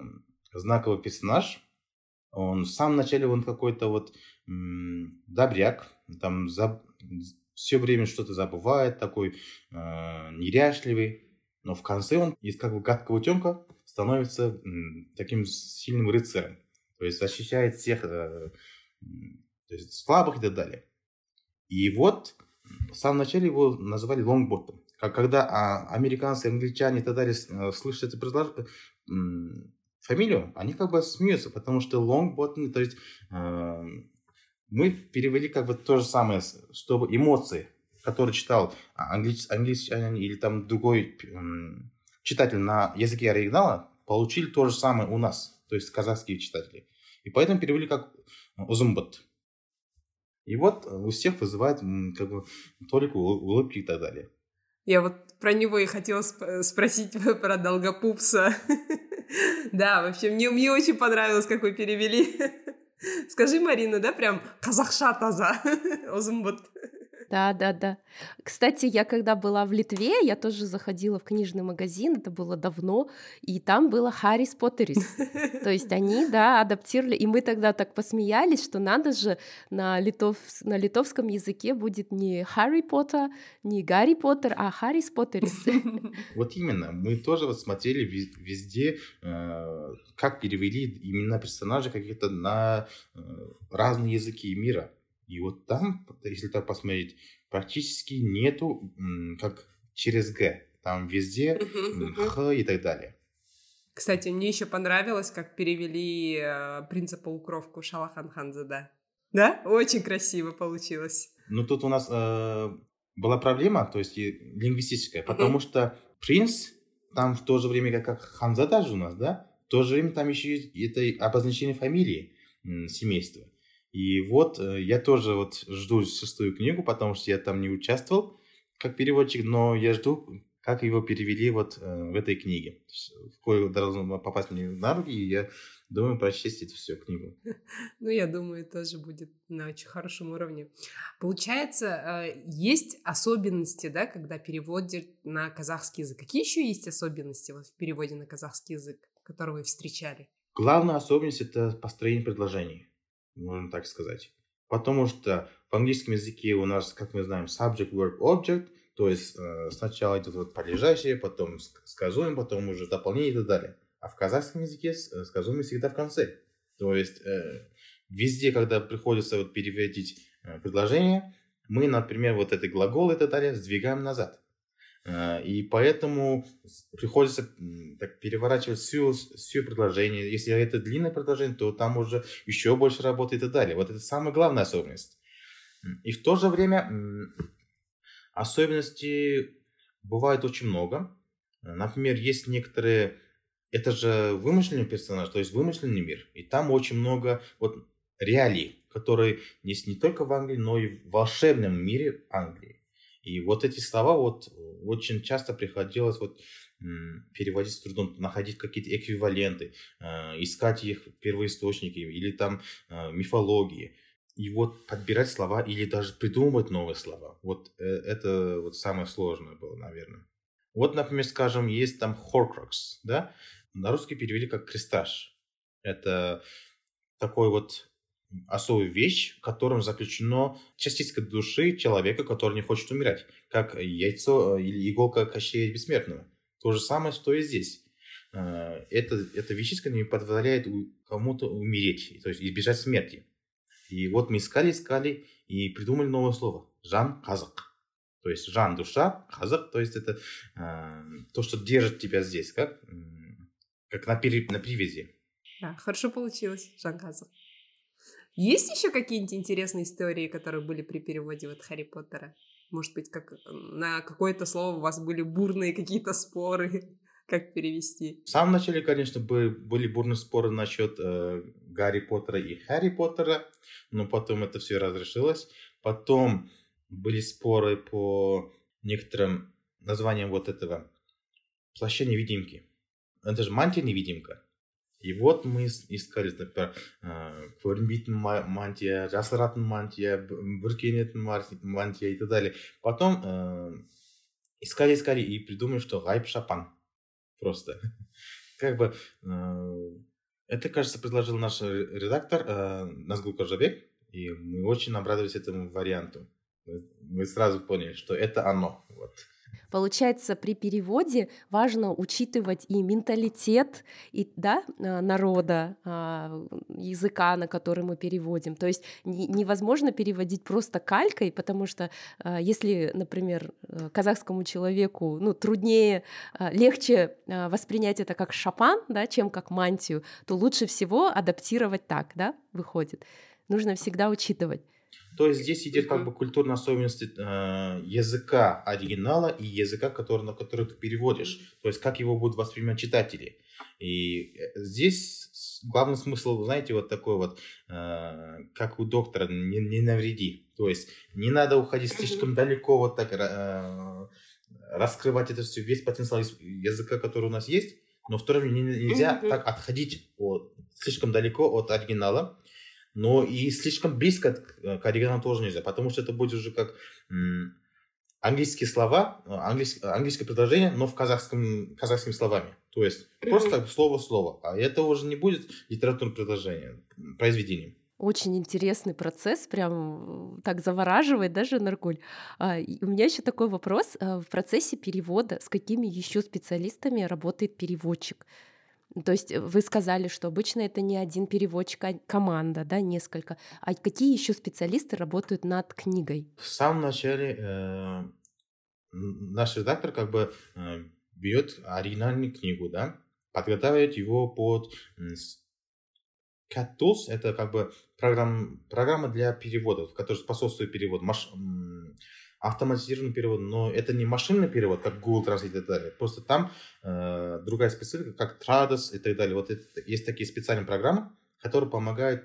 Speaker 3: знаковый персонаж. Он в самом начале он какой-то вот м, добряк, там за, все время что-то забывает, такой э, неряшливый. Но в конце он из как бы гадкого утенка становится м, таким сильным рыцарем. То есть защищает всех э, то есть слабых и так далее. И вот в самом начале его называли лонгботом. Как когда а, американцы, англичане и так далее э, слышат это предлож... фамилию, они как бы смеются, потому что лонгботом, то есть э, мы перевели как бы то же самое, чтобы эмоции, которые читал англич... англичанин или там другой э, читатель на языке оригинала, получили то же самое у нас, то есть казахские читатели. И поэтому перевели как узумбот. И вот э, у всех вызывает как бы только улыбки и так далее.
Speaker 2: Я вот про него и хотела сп- спросить <laughs> про Долгопупса. <laughs> да, вообще, мне, мне очень понравилось, как вы перевели. <laughs> Скажи, Марина, да, прям казахша таза, озумбут.
Speaker 1: Да, да, да. Кстати, я когда была в Литве, я тоже заходила в книжный магазин, это было давно, и там было Харрис Поттерис. То <laughs> есть они, да, адаптировали, и мы тогда так посмеялись, что надо же, на, литов, на литовском языке будет не Харри Поттер, не Гарри Поттер, а Харрис Поттерис. <laughs>
Speaker 3: Вот именно, мы тоже вот смотрели везде, э, как перевели имена персонажей каких-то на э, разные языки мира. И вот там, если так посмотреть, практически нету как через Г. Там везде Х и так далее.
Speaker 2: Кстати, мне еще понравилось, как перевели э, принца полукровку Шалахан Ханзада. Да? Очень красиво получилось.
Speaker 3: Ну, тут у нас э, была проблема, то есть лингвистическая, потому что принц там в то же время, как Ханзада же у нас, да, в то же время там еще есть это обозначение фамилии семейства. И вот э, я тоже вот жду шестую книгу, потому что я там не участвовал как переводчик, но я жду, как его перевели вот э, в этой книге. Кое должно попасть мне на руки, и я думаю прочесть эту всю книгу. <laughs>
Speaker 2: Ну, я думаю, тоже будет на очень хорошем уровне. Получается, э, есть особенности, да, когда переводят на казахский язык. Какие еще есть особенности вот в переводе на казахский язык, которые вы встречали?
Speaker 3: Главная особенность – это построение предложений можно так сказать. Потому что в английском языке у нас, как мы знаем, subject, verb, object, то есть э, сначала идет вот подлежащее, потом сказуем, потом уже дополнение и так далее. А в казахском языке э, сказуемый всегда в конце. То есть э, везде, когда приходится вот переводить э, предложение, мы, например, вот эти глаголы и так далее сдвигаем назад. Э, и поэтому приходится так, переворачивать все, все предложение. Если это длинное предложение, то там уже еще больше работы и так далее. Вот это самая главная особенность. И в то же время особенностей бывает очень много. Например, есть некоторые... Это же вымышленный персонаж, то есть вымышленный мир. И там очень много вот реалий, которые есть не только в Англии, но и в волшебном мире Англии. И вот эти слова вот очень часто приходилось вот переводить с трудом, находить какие-то эквиваленты, а, искать их первоисточники или там а, мифологии. И вот подбирать слова или даже придумывать новые слова. Вот э, это вот самое сложное было, наверное. Вот, например, скажем, есть там Horcrux, да? На русский перевели как крестаж. Это такой вот особую вещь, в котором заключено частичка души человека, который не хочет умирать, как яйцо э, или иголка Кощея Бессмертного. То же самое, что и здесь. Э, это, эта вещичка не позволяет кому-то умереть, то есть избежать смерти. И вот мы искали, искали и придумали новое слово. Жан казак. То есть жан душа, казак, то есть это э, то, что держит тебя здесь, как, как на, пере, на привязи.
Speaker 2: Да, хорошо получилось, жан казак. Есть еще какие-нибудь интересные истории, которые были при переводе вот Харри Поттера? Может быть, как на какое-то слово у вас были бурные какие-то споры, <laughs> как перевести?
Speaker 3: В самом начале, конечно, были бурные споры насчет э, Гарри Поттера и Харри Поттера, но потом это все разрешилось. Потом были споры по некоторым названиям вот этого плаща невидимки. Это же мантия невидимка. И вот мы искали, например, көрінбейтін мантия, жасыратын мантия, бүркенетін мантия и так далее. Потом э, искали, искали и придумали, что гайб шапан. Просто. <laughs> Как бы э, это, кажется, предложил наш редактор э, Назгул Кожабек, и мы очень обрадовались этому варианту. Мы сразу поняли, что это оно. Вот.
Speaker 1: Получается, при переводе важно учитывать и менталитет и, да, а, народа, а, языка, на который мы переводим. То есть невозможно переводить просто калькой, потому что а, если, например, э, казахскому человеку ну, труднее, легче воспринять это как шапан, да, чем как мантию, то лучше всего адаптировать так, да, выходит. Нужно всегда учитывать.
Speaker 3: То есть здесь идет как бы культурная особенность э, языка оригинала и языка, который, на который ты переводишь. То есть как его будут воспринимать читатели. И э, здесь главный смысл, знаете, вот такой вот, э, как у доктора, не, не навреди. То есть не надо уходить слишком далеко, вот так э, раскрывать это все, весь потенциал языка, который у нас есть. Но в то же время нельзя так отходить от, слишком далеко от оригинала но и слишком близко к, к оригиналу тоже нельзя, потому что это будет уже как английские слова, английское, английское предложение, но в казахском, казахскими словами. То есть просто слово в слово. А это уже не будет литературное предложение, произведение.
Speaker 1: Очень интересный процесс, прям так завораживает даже Наргуль. А, у меня еще такой вопрос. В процессе перевода с какими еще специалистами работает переводчик? То есть э, вы сказали, что обычно это не один переводчик, а команда, да, несколько. А какие еще специалисты работают над книгой?
Speaker 3: В самом начале э, наш редактор как бы э, берет оригинальную книгу, да, подготавливает его под CatTools, это как бы программа, программа для переводов, которая способствует переводу. Маш, автоматизированный перевод, но это не машинный перевод, как Google Translate и так далее. Просто там э, другая специфика, как Trados и так далее. Вот это, есть такие специальные программы, которые помогают,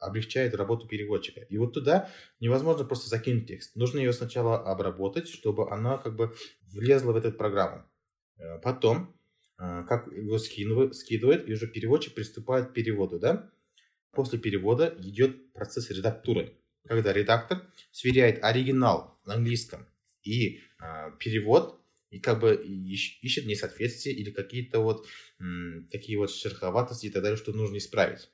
Speaker 3: облегчают работу переводчика. И вот туда невозможно просто закинуть текст. Нужно ее сначала обработать, чтобы она как бы влезла в эту программу. Э, потом, э, как его скидывает, скидывает, и уже переводчик приступает к переводу, да? После перевода идет процесс редактуры когда редактор сверяет оригинал на английском и э, перевод, и как бы ищет несоответствие или какие-то вот м, такие вот шероховатости и так далее, что нужно исправить.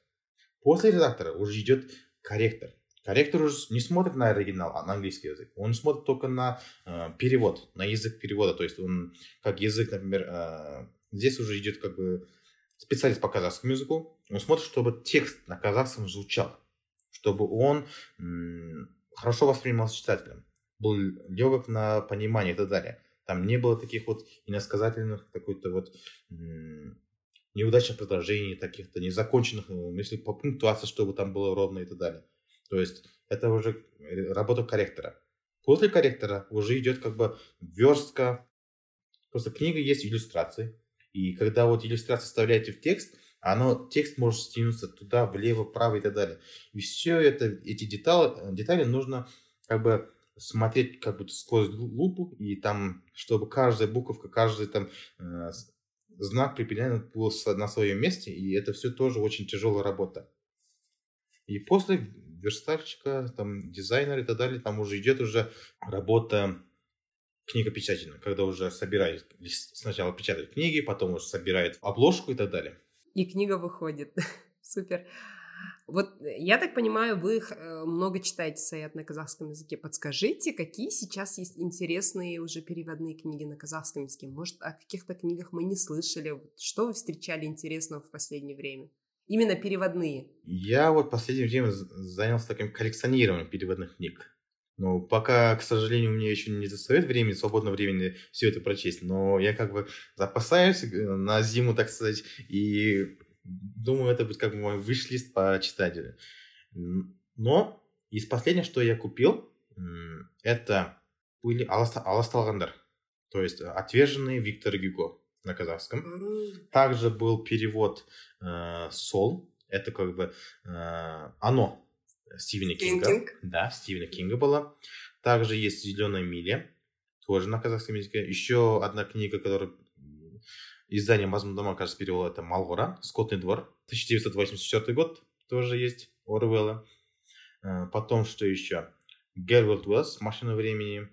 Speaker 3: После редактора уже идет корректор. Корректор уже не смотрит на оригинал, а на английский язык. Он смотрит только на э, перевод, на язык перевода. То есть он, как язык, например, э, здесь уже идет как бы специалист по казахскому языку. Он смотрит, чтобы текст на казахском звучал чтобы он хорошо воспринимался читателем, был легок на понимание и так далее. Там не было таких вот иносказательных, какой-то вот неудачных предложений, таких-то незаконченных мыслей по пунктуации, чтобы там было ровно и так далее. То есть это уже работа корректора. После корректора уже идет как бы верстка. Просто книга есть иллюстрации. И когда вот иллюстрации вставляете в текст, оно, текст может стянуться туда, влево, вправо и так далее. И все это, эти детали, детали нужно как бы смотреть как бы сквозь лупу, и там, чтобы каждая буковка, каждый там э, знак припилен был на своем месте, и это все тоже очень тяжелая работа. И после верстальщика, там, дизайнера и так далее, там уже идет уже работа книгопечательная, когда уже собирают, сначала печатают книги, потом уже собирают обложку и так далее
Speaker 2: и книга выходит. <laughs> Супер. Вот э, я так понимаю, вы э, много читаете Саят на казахском языке. Подскажите, какие сейчас есть интересные уже переводные книги на казахском языке? Может, о каких-то книгах мы не слышали? Что вы встречали интересного в последнее время? Именно переводные.
Speaker 3: Я вот в последнее время занялся таким коллекционированием переводных книг. Ну, пока, к сожалению, у меня еще не достает времени, свободного времени все это прочесть, но я как бы запасаюсь э, на зиму, так сказать, и думаю, это будет как бы мой виш-лист по читателю. Но из последнего, что я купил, это были Аласталгандар, то есть отверженный Виктор Гюго на казахском. Также был перевод э, Сол, это как бы э, оно Стивена Кинга. Кинг. Да, Стивена Кинга была. Также есть «Зеленая миля», тоже на казахском языке. Еще одна книга, которая Издание «Мазмун дома», кажется, перевел это «Малгора», «Скотный двор». 1984 год тоже есть Орвелла. Э, потом что еще? Гервилд Уэллс «Машина времени».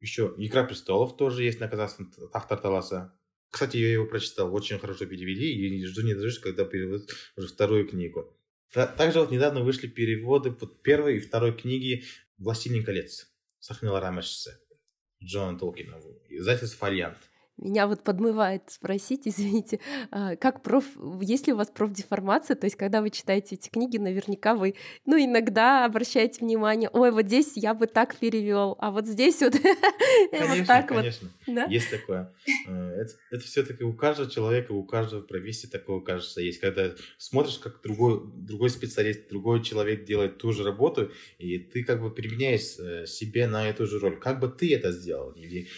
Speaker 3: Еще «Игра престолов» тоже есть на казахском Тахтар Таласа. Кстати, я его прочитал, очень хорошо перевели, и жду не дождусь, когда переведут уже вторую книгу. Также вот недавно вышли переводы под первой и второй книги «Властелин колец» Сахнила Рамешса Джона Толкина, издательство «Фолиант».
Speaker 1: Меня вот подмывает спросить, <laughs> извините, а, как проф, есть ли у вас профдеформация, то есть когда вы читаете эти книги, наверняка вы, ну, иногда обращаете внимание, ой, вот здесь я бы так перевел, а вот здесь вот, <laughs>
Speaker 3: конечно, вот так конечно. вот. Да? Есть такое. Э, это, все-таки у каждого человека, у каждого профессии такое, кажется, есть. Когда смотришь, как другой, другой специалист, другой человек делает ту же работу, и ты как бы применяешь э, себе на эту же роль. Как бы ты это сделал? Или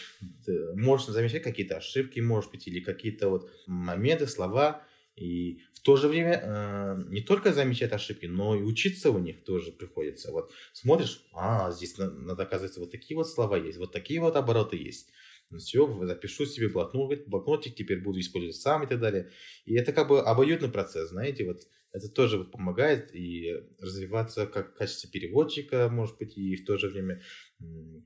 Speaker 3: можешь замечать какие-то ошибки, может быть, или какие-то вот моменты, слова, и в то же время э, не только замечать ошибки, но и учиться у них тоже приходится. Вот смотришь, а, здесь надо, оказывается, вот такие вот слова есть, вот такие вот обороты есть. Ну, все, запишу себе блокнот, блокнотик, теперь буду использовать сам и так далее. И это как бы обоюдный процесс, знаете, вот это тоже помогает и развиваться как в качестве переводчика, может быть, и в то же время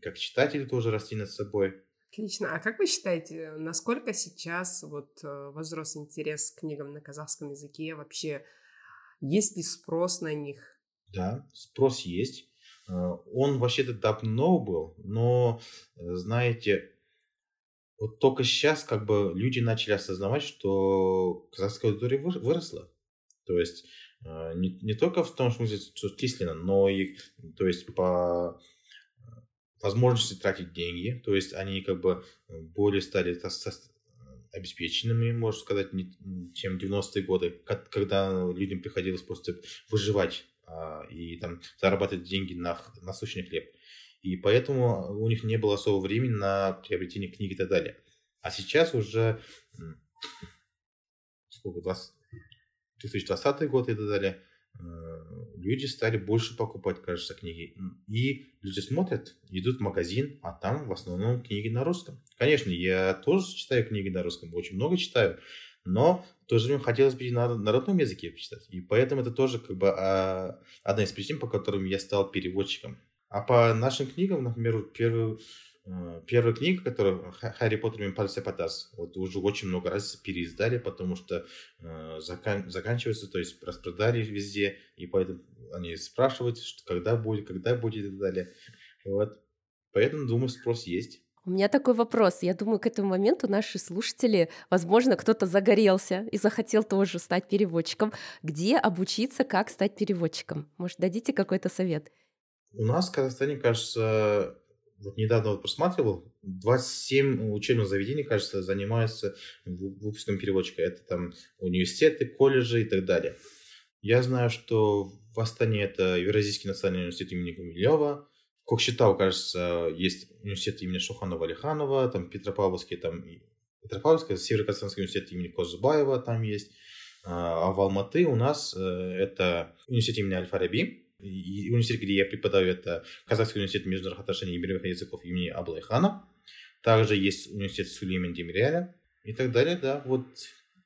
Speaker 3: как читатель тоже расти над собой.
Speaker 2: Отлично. А как вы считаете, насколько сейчас вот э, возрос интерес к книгам на казахском языке? Вообще, есть ли спрос на них?
Speaker 3: Да, спрос есть. Э, он вообще-то давно был, но, э, знаете, вот только сейчас как бы люди начали осознавать, что казахская аудитория выросла. То есть не, не только в том смысле, что численно, но и то есть по возможности тратить деньги, то есть они как бы более стали обеспеченными, можно сказать, чем 90-е годы, когда людям приходилось просто выживать а, и там зарабатывать деньги на насущный хлеб. И поэтому у них не было особого времени на приобретение книг и так далее. А сейчас уже сколько, 20, 2020 год и так далее, люди стали больше покупать, кажется, книги. И люди смотрят, идут в магазин, а там в основном книги на русском. Конечно, я тоже читаю книги на русском, очень много читаю, но в то же время хотелось бы на, на родном языке почитать. И поэтому это тоже как бы а, одна из причин, по которым я стал переводчиком. А по нашим книгам, например, первую Э, первая книга, которая Харри Поттер и Пальцы Потас, вот уже очень много раз переиздали, потому что э, закан, заканчивается, то есть распродали везде, и поэтому они спрашивают, что, когда будет, когда будет и так далее. Вот. Поэтому, думаю, спрос есть.
Speaker 1: У меня такой вопрос. Я думаю, к этому моменту наши слушатели, возможно, кто-то загорелся и захотел тоже стать переводчиком. Где обучиться, как стать переводчиком? Может, дадите какой-то совет?
Speaker 3: У нас в Казахстане, кажется, вот недавно вот просматривал, 27 учебных заведений, кажется, занимаются выпуском переводчика. Это там университеты, колледжи и так далее. Я знаю, что в Астане это Евразийский национальный университет имени Гумилева. В Кокшетау, кажется, есть университет имени Шуханова Алиханова, там Петропавловский, там Петропавловский, Северо-Казахстанский университет имени Козубаева там есть. А, а в Алматы у нас э, это университет имени Аль-Фараби, университет, где я преподаю, это Казахский университет международных отношений и мировых языков имени Аблайхана. Также есть университет Сулейман Демиряля и так далее. Да, вот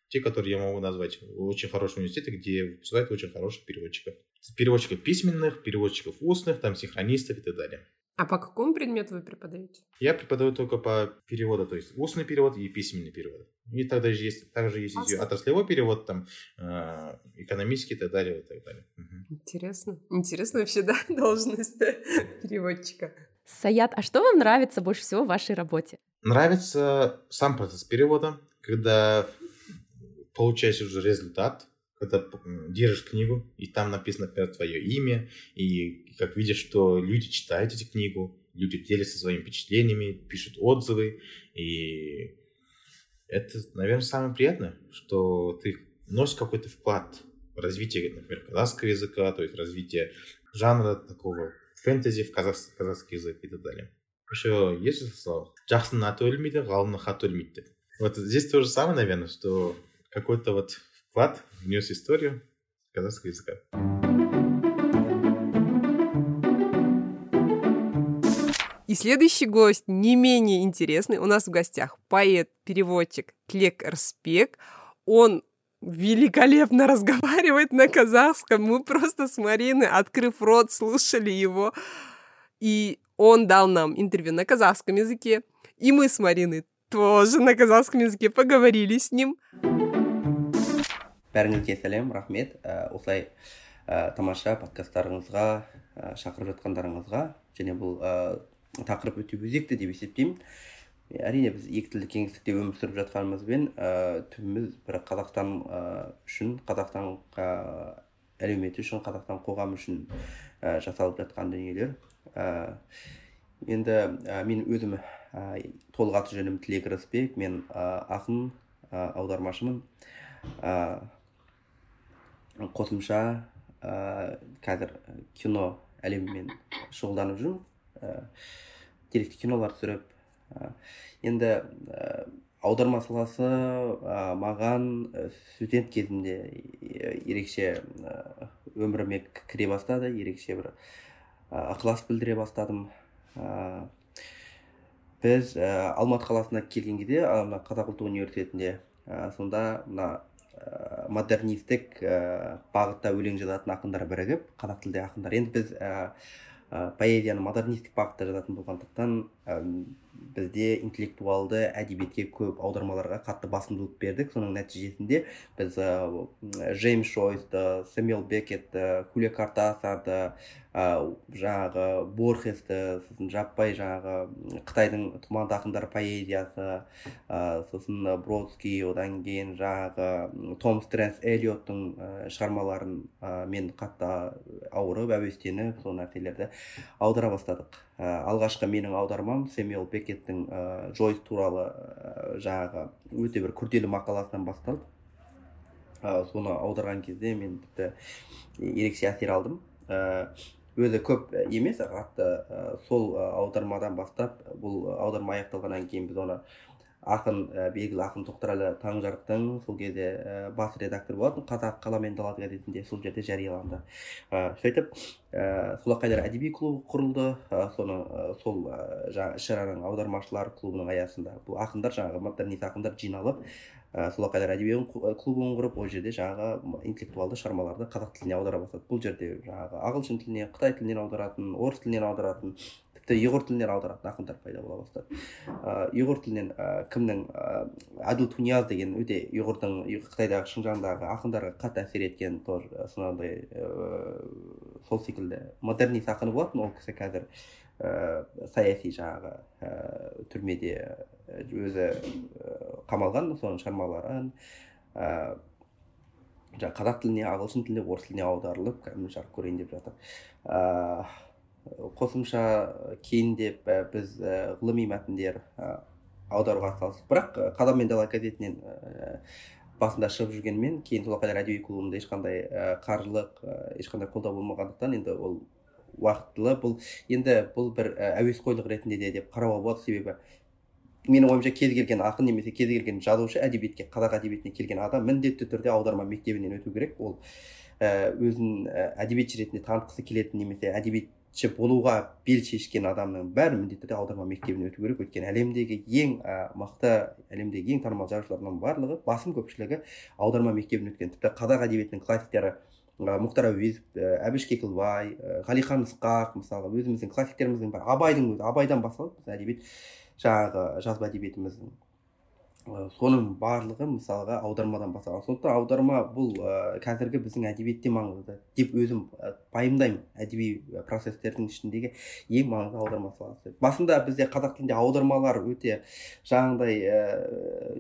Speaker 3: те, которые я могу назвать очень хорошие университеты, где выпускают очень хороших переводчиков. Переводчиков письменных, переводчиков устных, там синхронистов и так далее.
Speaker 2: А по какому предмету вы преподаете?
Speaker 3: Я преподаю только по переводу, то есть устный перевод и письменный перевод. И тогда же есть, также есть а отраслевой перевод, там, э, экономический и так далее, и так далее.
Speaker 2: Угу. Интересно. Интересно вообще, <laughs> да, должность переводчика.
Speaker 1: Саят, а что вам нравится больше всего в вашей работе?
Speaker 3: Нравится сам процесс перевода, когда получаешь уже результат, когда держишь книгу, и там написано, например, твое имя, и как видишь, что люди читают эту книгу, люди делятся своими впечатлениями, пишут отзывы, и это, наверное, самое приятное, что ты носишь какой-то вклад в развитие, например, казахского языка, то есть развитие жанра такого фэнтези в казахский, казахский язык и так далее. Еще есть слово «Джахсын аты өлмейді, ғалымның Вот здесь то же самое, наверное, что какой-то вот вклад внес историю казахского языка.
Speaker 2: И следующий гость не менее интересный. У нас в гостях поэт, переводчик Клек Рспек. Он великолепно разговаривает на казахском. Мы просто с Мариной, открыв рот, слушали его. И он дал нам интервью на казахском языке. И мы с Мариной тоже на казахском языке поговорили с ним.
Speaker 4: Бәріңізге сәлем рахмет. Ә, осылай ә, тамаша подкасттарыңызға ә, шақырып жатқандарыңызға және бұл ә, тақырып өте өзекті деп есептеймін. Әрине біз екі тілді кеңістікте өмір сүріп жатқанымызбен ә, түбіміз бір қазақстан ә, үшін қазақстан ә, әлеуметі үшін қазақстан қоғамы үшін ә, жасалып жатқан дүниелер. Ә, енді ә, мен өзім ә, аты жөнім тілек рысбек. Мен ә, ақын ә, аудармашымын. Ә, қосымша ә, қазір кино әлемімен шұғылданып жүрмін. Ә, деректі кинолар түсіріп ә, енді ә, аударма саласы ә, маған студент кезімде ерекше өміріме кіре бастады ерекше бір ықылас білдіре бастадым. Ә, біз ә, алматы қаласына келген кезде қазақ ұлттық университетінде ә, сонда мына ә, модернистік ә, бағытта өлең жазатын ақындар бірігіп қазақ тілді ақындар. Енді біз ә, ә, поэзияны модернистік бағытта жазатын болғандықтан бізде интеллектуалды әдебиетке көп аудармаларға қатты басымдылық бердік. Соның нәтижесінде біз ә, джеймс шойсты сэмюэл бекетті хулия картасарды ә, жаңағы борхесті сосын жаппай жаңағы қытайдың тұманды ақындар поэзиясы ә, сосын бродский одан кейін жаңағы том стрэнс эллиоттың шығармаларын ә, мен қатты ауырып әуестеніп сол нәрселерді аудара бастадық. Алғашқы менің аудармам сэмюэл бекеттің ә, жойс туралы ә, жаңағы өте бір күрделі мақаласынан басталды. Ә, соны аударған кезде мен тіпті ерекше әсер алдым. Өзі көп емес қатты сол аудармадан бастап бұл аударма аяқталғаннан кейін біз оны ақын ә, белгілі ақын тоқтарәлі таңжарықтың сол кезде ә, бас редактор болатын қазақ қала мен дала газетінде сол жерде жарияланды. Ә, сөйтіп ә, солақайлар әдеби клубы құрылды. Ә, соны ә, сол ә, жаңағы іс шараның аудармашылар клубының аясында бұл ақындар жаңағы модернист ақындар жиналып ә, солақайлар әдеби клубын құрып ол жерде жаңағы интеллектуалды шығармаларды қазақ тіліне аудара бастады. Бұл жерде жаңағы ағылшын тіліне қытай тілінен аударатын орыс тілінен аударатын тіпті ұйғыр тілінен аударатын ақындар пайда бола бастады. Ұйғыр тілінен кімнің әділ тунияз деген өте ұйғырдың қытайдағы шыңжаңдағы ақындарға қатты әсер еткен тоже сонандай сол секілді модернист ақыны болатын ол кісі қазір ә, саяси жаңағы ә, түрмеде өзі қамалған соның шығармаларын ә, жаңағы қазақ тіліне ағылшын тіліне орыс тіліне аударылып кәдімгі жарық көрейін деп жатыр. Ә, қосымша кейіндеп біз ғылыми мәтіндер аударуға атсалыстық. Бірақ қадам мен дала газетінен басында шығып жүргенмен кейін солақайлар әдеби клубында ешқандай қаржылық ешқандай қолдау болмағандықтан енді ол уақытылы. Бұл енді бұл бір әуесқойлық ретінде де деп қарауға болады. Себебі менің ойымша кез келген ақын немесе кез келген жазушы әдебиетке қазақ әдебиетіне келген адам міндетті түрде аударма мектебінен өту керек. Ол өзін әдебиетші ретінде танытқысы келетін немесе әдебиетші болуға бел шешкен адамның бәрі міндетті түрде аударма мектебінен өту керек. Өйткені әлемдегі ең ә, мықты әлемдегі ең танымал жазушылардың барлығы басым көпшілігі аударма мектебінен өткен. Тіпті қазақ әдебиетінің классиктері мұхтар әуезов әбіш кекілбай ғалихан ысқақ мысалы өзіміздің классиктеріміздің бәрі абайдың өзі абайдан басталады біздің әдебиет жаңағы жазба әдебиетіміздің соның барлығы мысалға аудармадан басталған. Сондықтан аударма бұл ә, қазіргі біздің әдебиетте маңызды деп өзім ә, пайымдаймын әдеби процестердің ішіндегі ең маңызды аударма саласы. Басында бізде қазақ тілінде аудармалар өте жаңағыдай ә,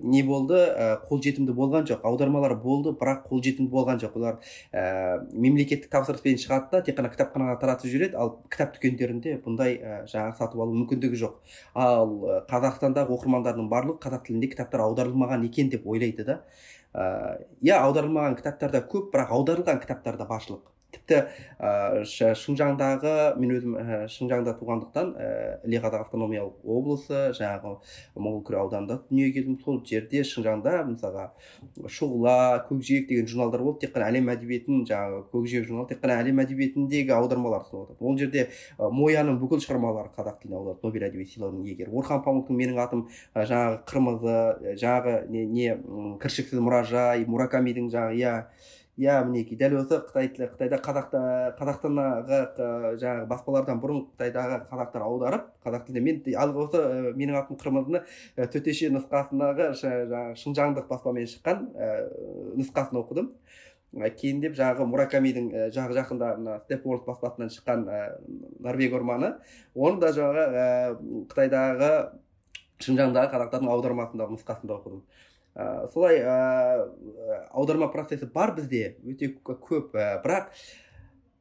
Speaker 4: не болды? Ә, қолжетімді болған жоқ. Аудармалар болды бірақ қолжетімді болған жоқ. Олар ә, мемлекеттік тапсырыспен шығады да тек қана кітапханаға таратып жібереді ал кітап дүкендерінде бұндай ә, жаңағы сатып алу мүмкіндігі жоқ. Ал қазақстандағы оқырмандардың барлығы қазақ тілінде кітаптар аударылмаған екен деп ойлайды да. Иә аударылмаған кітаптар да көп бірақ аударылған кітаптар да баршылық. Тіпті ә, шыңжаңдағы мен өзім ә, шыңжаңда туғандықтан ә, қазақ автономиялық облысы жаңағы моңғолкүре ауданында дүниеге келдім. Сол жерде шыңжаңда мысалға шұғыла көкжиек деген журналдар болды. Тек қана әлем әдебиетін жаңағы көкжиек журналы тек қана әлем әдебиетіндегі аудармалар ұсынып отырды ол жерде мояның бүкіл шығармалары қазақ тіліне аударылды. Нобель әдебиет сыйлығының иегері. Орхан памуктың менің атым жаңағы қырмызы жаңағы не, не кіршіксіз мұражай муракамидің жаңағы иә. Иә мінекей дәл осы қытай қытайда қазақта қазақстандағы жаңағы баспалардан бұрын қытайдағы қазақтар аударып қазақ тілінде мен ал осы менің атым қырмызыны төтеше нұсқасындағы жаңағы шыңжаңдық баспамен шыққан нұсқасын оқыдым. Кейіндеп жаңағы муракамидің жағы жақында мына степворд баспасынан шыққан норвег орманы. Оны да жаңағы қытайдағы шыңжаңдағы қазақтардың аудармасындағы нұсқасында оқыдым. Ә, солай ә, аударма процесі бар бізде өте көп ә, бірақ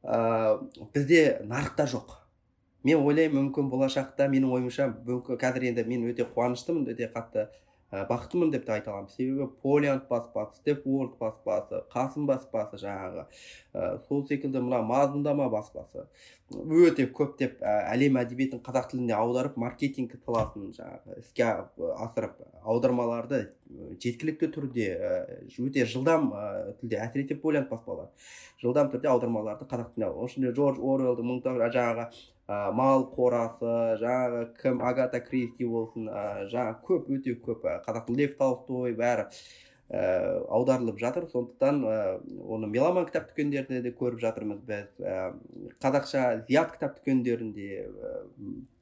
Speaker 4: ә, бізде нарықта жоқ. Мен ойлаймын мүмкін болашақта менің ойымша мүмкін қазір енді мен өте қуаныштымын өте қатты ә, бақыттымын деп те айта аламын. Себебі полиант баспасы степворд баспасы қасым баспасы жаңағы ә, сол секілді мына мазмұндама баспасы. Өте көптеп ә, әлем әдебиетін қазақ тіліне аударып маркетинг саласын жаңағы іске асырып аудармаларды жеткілікті түрде өте жылдам ә, тілде әсіресе полиант баспалар жылдам түрде аудармаларды қазақ тіліне оның ішінде джордж оруэллдің мың жаңағы ә, мал қорасы жаңағы кім агата кристи болсын ә, жаңағы көп өте көп қазақ лев толстой бәрі ә, аударылып жатыр. Сондықтан ә, оны меломан кітап дүкендерінде де көріп жатырмыз біз ә, қазақша зият кітап дүкендерінде ә,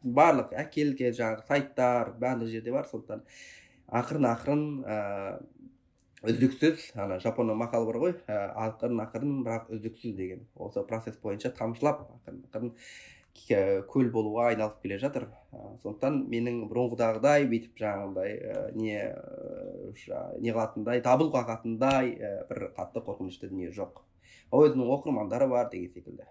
Speaker 4: барлық әкелген жаңағы сайттар барлық жерде бар. Сондықтан ақырын ақырын ә, үздіксіз ана жапонның мақалы бар ғой ақырын ақырын бірақ үздіксіз деген осы процесс бойынша тамшылап ақырын ақырын көл болуға айналып келе жатыр. Сондықтан менің бұрынғыдағыдай бүйтіп жаңағындай не не қылатындай дабыл қағатындай бір қатты қорқынышты дүние жоқ. Өзінің оқырмандары бар деген секілді.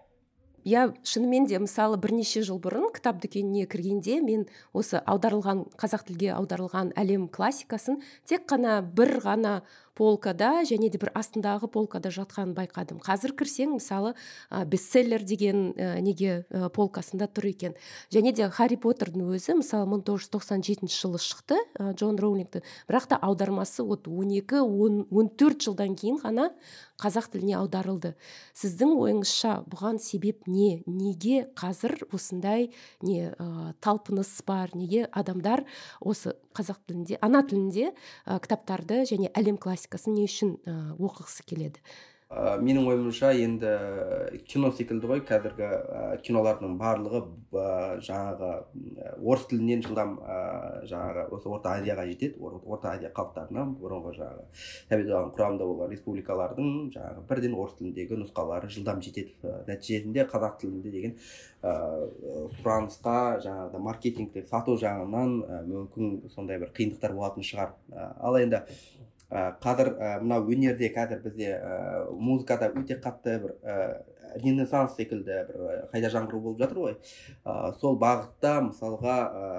Speaker 1: Иә шынымен де мысалы бірнеше жыл бұрын кітап дүкеніне кіргенде мен осы аударылған қазақ тілге аударылған әлем классикасын тек қана бір ғана полкада және де бір астындағы полкада жатқанын байқадым. Қазір кірсең мысалы ә, бестселлер деген ә, неге ә, полкасында тұр екен. Және де харри поттердің өзі мысалы 1997 жылы шықты ә, джон роулингтің бірақ та аудармасы вот 12-14 жылдан кейін ғана қазақ тіліне аударылды. Сіздің ойыңызша бұған себеп не? Неге қазір осындай не ә, талпыныс бар? Неге адамдар осы қазақ тілінде ана тілінде ә, кітаптарды және әлем классикасын не үшін оқығысы келеді?
Speaker 4: Ә, менің ойымша енді кино секілді ғой қазіргі ә, кинолардың барлығы ә, жаңағы орыс тілінен жылдам ә, жаңағы осы орта азияға жетеді орта азия халықтарына бұрынғы жаңағы совет одағының құрамында болған республикалардың жаңағы бірден орыс тіліндегі нұсқалары жылдам жетеді ә, нәтижесінде қазақ тілінде деген ә, сұранысқа жаңағы маркетингтік сату жағынан мүмкін сондай бір қиындықтар болатын шығар. Ал енді қазір ә, мына өнерде қазір бізде ә, музыкада өте қатты бір ренессанс секілді бір қайта жаңғыру болып жатыр ғой. Ә, сол бағытта мысалға ә,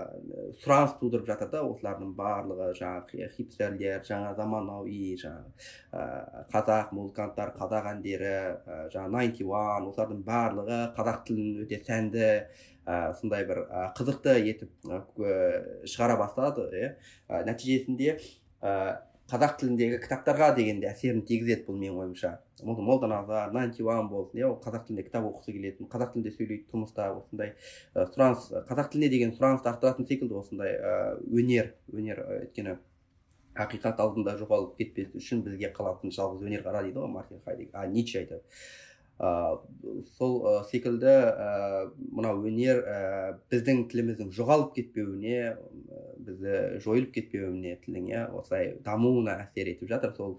Speaker 4: сұраныс тудырып жатыр да осылардың барлығы жаңағы хипстерлер жаңа заманауи жаңағы ә, қазақ музыканттар қазақ әндері ә, жаңағы найнти уан осылардың барлығы қазақ тілін өте сәнді ә, сондай бір қызықты етіп ә, шығара бастады иә нәтижесінде қазақ тіліндегі кітаптарға деген де әсерін тигізеді бұл менің ойымша. Молданазар найнти уан болсын иә ол қазақ тілінде кітап оқығысы келетін қазақ тілінде сөйлейді тұрмыста осындай сұраныс қазақ тіліне деген сұранысты арттыратын секілді осындай өнер өнер өйткені ақиқат алдында жоғалып кетпес үшін бізге қалатын жалғыз өнер қара дейді ғой мартин а ницше айтады. Сол ә, секілді ә, мынау өнер ә, біздің тіліміздің жоғалып кетпеуіне бізді жойылып кетпеуіне тілдің иә осылай дамуына әсер етіп жатыр сол.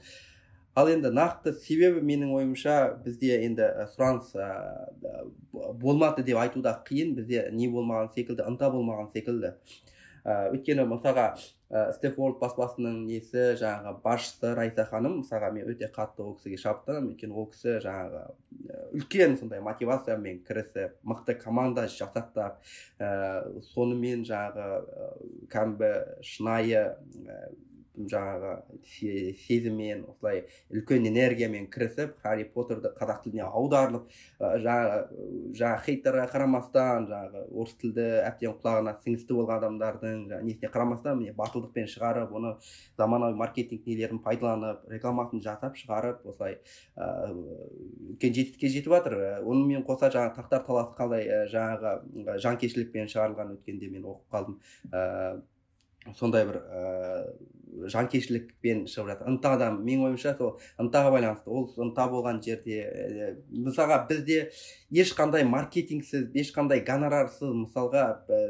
Speaker 4: Ал енді нақты себебі менің ойымша бізде енді сұраныс болмады деп айту да қиын бізде не болмаған секілді ынта болмаған секілді. Ә, өйткені мысалға ә, стефорд баспасының несі жаңағы басшысы райса ханым мысалға мен өте қатты ол кісіге шабыттанамын өйткені ол кісі жаңағы үлкен сондай мотивациямен кірісіп мықты команда жасақтап ә, сонымен жаңағы кәдімгі шынайы жаңағы сезіммен осылай үлкен энергиямен кірісіп харри поттерді қазақ тіліне аударылып жаңағы жаңағы хейтерға қарамастан жаңағы орыс тілді әбден құлағына сіңісті болған адамдардың несіне қарамастан міне батылдықпен шығарып оны заманауи маркетинг нелерін пайдаланып рекламасын жасап шығарып осылай үлкен жетістікке жетіп жатыр. Онымен қоса жаңағы тақтар таласы қалай жаңағы жанкештілікпен шығарылған өткенде мен оқып қалдым. Сондай бір ыыы жанкештілікпен шығып жатыр. Ынтадан менің ойымша сол ынтаға байланысты. Ол ынта болған жерде мысалға бізде ешқандай маркетингсіз ешқандай гонорарсыз мысалға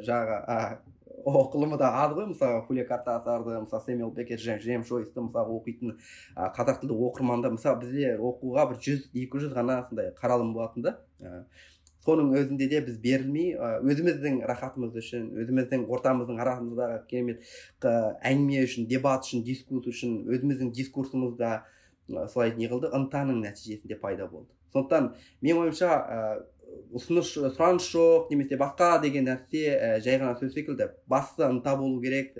Speaker 4: жаңағы оқылымы да аз ғой. Мысалы хулия картасарды мысалы сэмюэл бекер джеймс жойсты мысалы оқитын қазақ тілді оқырмандар мысалы бізде оқуға бір жүз екі жүз ғана сондай қаралым болатын да. Соның өзінде де біз берілмей өзіміздің рахатымыз үшін өзіміздің ортамыздың арамыздағы керемет әңгіме үшін дебат үшін дискурс үшін өзіміздің дискурсымызда солай не қылды ынтаның нәтижесінде пайда болды. Сондықтан менің ойымша ұсыныс сұраныс жоқ немесе басқа деген нәрсе жай ғана сөз секілді бастысы ынта болу керек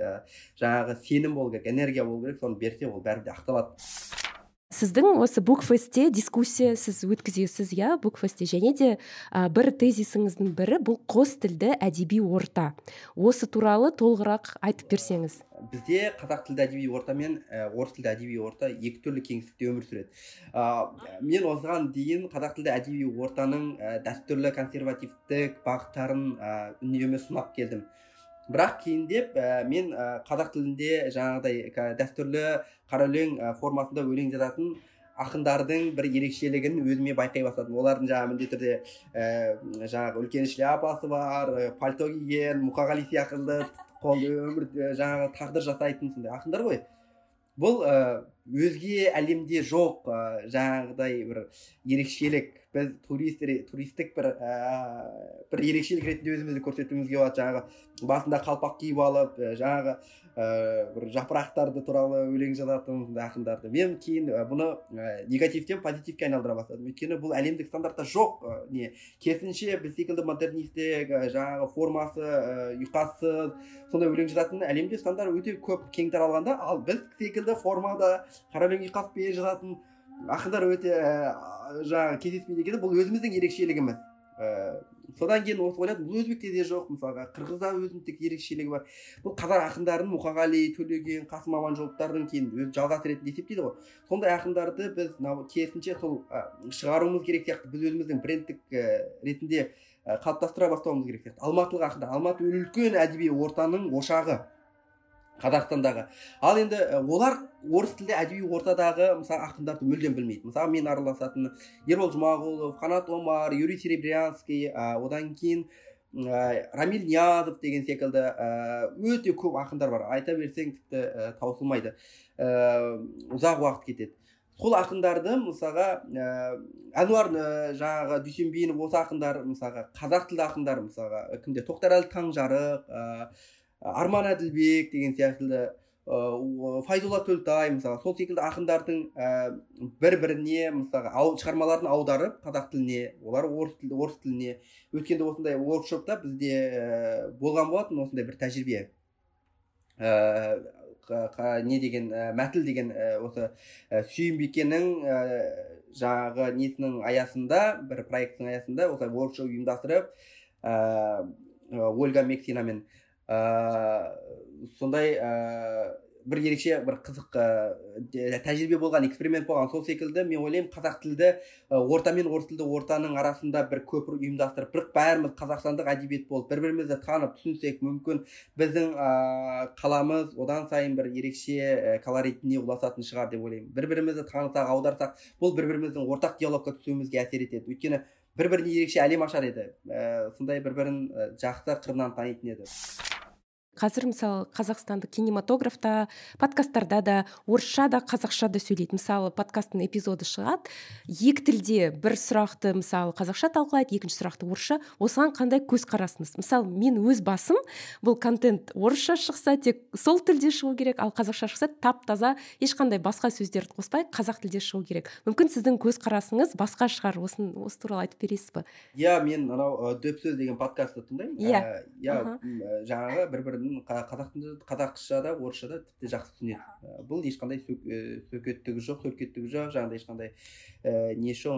Speaker 4: жаңағы сенім болу керек энергия болу керек соны берсе ол бәрі де ақталады.
Speaker 1: Сіздің осы букфестте дискуссия сіз өткізесіз иә букфестте және де ә, бір тезисіңіздің бірі бұл қос тілді әдеби орта. Осы туралы толығырақ айтып берсеңіз.
Speaker 4: Бізде қазақ тілді әдеби орта мен ә, орыс тілді әдеби орта екі түрлі кеңістікте өмір сүреді. Ә, мен осыған дейін қазақ тілді әдеби ортаның ә, дәстүрлі консервативтік бағыттарын үнемі сынап келдім. Бірақ кейіндеп ә, мен қазақ тілінде жаңағыдай дәстүрлі қара өлең формасында өлең жазатын ақындардың бір ерекшелігін өзіме байқай бастадым. Олардың жаңағы міндетті түрде ә, жаңағы үлкен шляпасы бар пальто киген мұқағали сияқты қол өмір жаңағы тағдыр жасайтын сондай ақындар ғой. Бұл ә, өзге әлемде жоқ ә, жаңағыдай бір ерекшелік. Біз турист туристік бір ә, бір ерекшелік ретінде өзімізді көрсетуімізге болады жаңағы басында қалпақ киіп алып жаңағы ә, бір жапырақтарды туралы өлең жазатын ақындарды. Мен кейін бұны негативтен позитивке айналдыра бастадым. Өйткені бұл әлемдік стандартта жоқ ә, не. Керісінше біз секілді модернистік жаңағы формасы ә, ұйқассыз сондай өлең жазатын әлемде стандарт өте көп кең таралғанда ал біз секілді формада қара өлең ұйқаспен жазатын ақындар өте ә, жаңағы кездеспейді екен. Бұл өзіміздің ерекшелігіміз. Ә, содан кейін осы ойладым бұл өзбекте де жоқ. Мысалға қырғызда өзіндік ерекшелігі бар. Бұл қазақ ақындарын мұқағали төлеген қасым аманжоловтардың кейін өз жалғасы ретінде есептейді ғой? Сондай ақындарды біз керісінше сол ә, шығаруымыз керек сияқты. Біз өзіміздің брендтік ә, ретінде ә, қалыптастыра бастауымыз керек сияқты. Алматылық ақындар алматы үлкен әдеби ортаның ошағы. Қазақстандағы. Ал енді олар орыс тілді әдеби ортадағы мысалы ақындарды мүлдем білмейді. Мысалы мен араласатын ербол жұмағұлов қанат омар юрий серебрянский одан кейін ә, рамиль ниязов деген секілді ә, өте көп ақындар бар. Айта берсең тіпті ә, таусылмайды. Ә, ұзақ уақыт кетеді. Сол ақындарды мысалға ә, әнуар ә, жаңағы дүйсенбинов осы ақындар мысалға қазақ тілді ақындар мысалға кімде тоқтарәлі таңжарық ә, арман әділбек деген сияқты файзолла төлтай мысалы сол секілді ақындардың ә, бір біріне мысалға ау, шығармаларын аударып қазақ тіліне олар орыс орыс тіліне өткенде осындай воркшопта бізде ә, болған болатын осындай бір тәжірибе. Ә, не деген ә, мәтіл деген ә, осы ә, сүйінбикенің ә, жаңағы несінің аясында бір проекттің аясында осылай воркшоп ұйымдастырып ә, ольга мексинамен ә, сондай ә, бір ерекше бір қызық ә, тәжірибе болған эксперимент болған. Сол секілді мен ойлаймын қазақ тілді орта мен орыс тілді ортаның арасында бір көпір ұйымдастырып бір бәріміз қазақстандық әдебиет болып бір бірімізді танып түсінсек мүмкін біздің ә, қаламыз одан сайын бір ерекше колоритіне ұласатын шығар деп ойлаймын. Бір бірімізді танысақ аударсақ бұл бір біріміздің ортақ диалогқа түсуімізге әсер етеді. Өйткені бір біріне ерекше әлем ашар еді. Ә, сондай бір бірін жақсы қырынан танитын еді.
Speaker 1: Қазір мысалы қазақстандық кинематографта подкасттарда да орысша да қазақша да сөйлейді. Мысалы подкасттың эпизоды шығады екі тілде бір сұрақты мысалы қазақша талқылайды екінші сұрақты орысша. Осыған қандай көзқарасыңыз? Мысалы мен өз басым бұл контент орысша шықса тек сол тілде шығу керек ал қазақша шықса тап таза ешқандай басқа сөздерді қоспай қазақ тілде шығу керек. Мүмкін сіздің көзқарасыңыз басқа шығар. Осын осы туралы айтып бересіз ба
Speaker 4: иә мен анау дөп сөз деген подкастты тыңдаймын.
Speaker 1: Иә.
Speaker 4: Иә жаңағы бір бірін бірін қазақ тілінде қазақшада орысшада тіпті жақсы түсінеді. Бұл ешқандай сөкеттігі жоқ сөлкеттігі жоқ жаңағыдай ешқандай ә, неші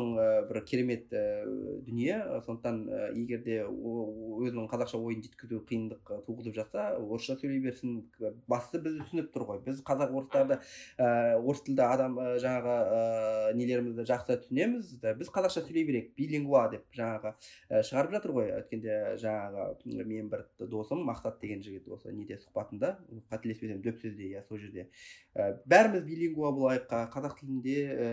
Speaker 4: бір керемет дүние. Сондықтан егер де өзінің қазақша ойын жеткізу қиындық туғызып жатса орысша сөйлей берсін бастысы бізді түсініп тұр ғой. Біз қазақ орыстарды ә, орыс тілді адам жаңағы ә, нелерімізді жақсы түсінеміз біз қазақша сөйлей берейік билингва деп жаңағы шығарып жатыр ғой. Өткенде жаңағы менің бір досым мақсат деген жігіт осы неде сұхбатында қателеспесем дөп сөзде иә сол жерде. Ә, бәріміз билингва болайық қазақ тілінде ә,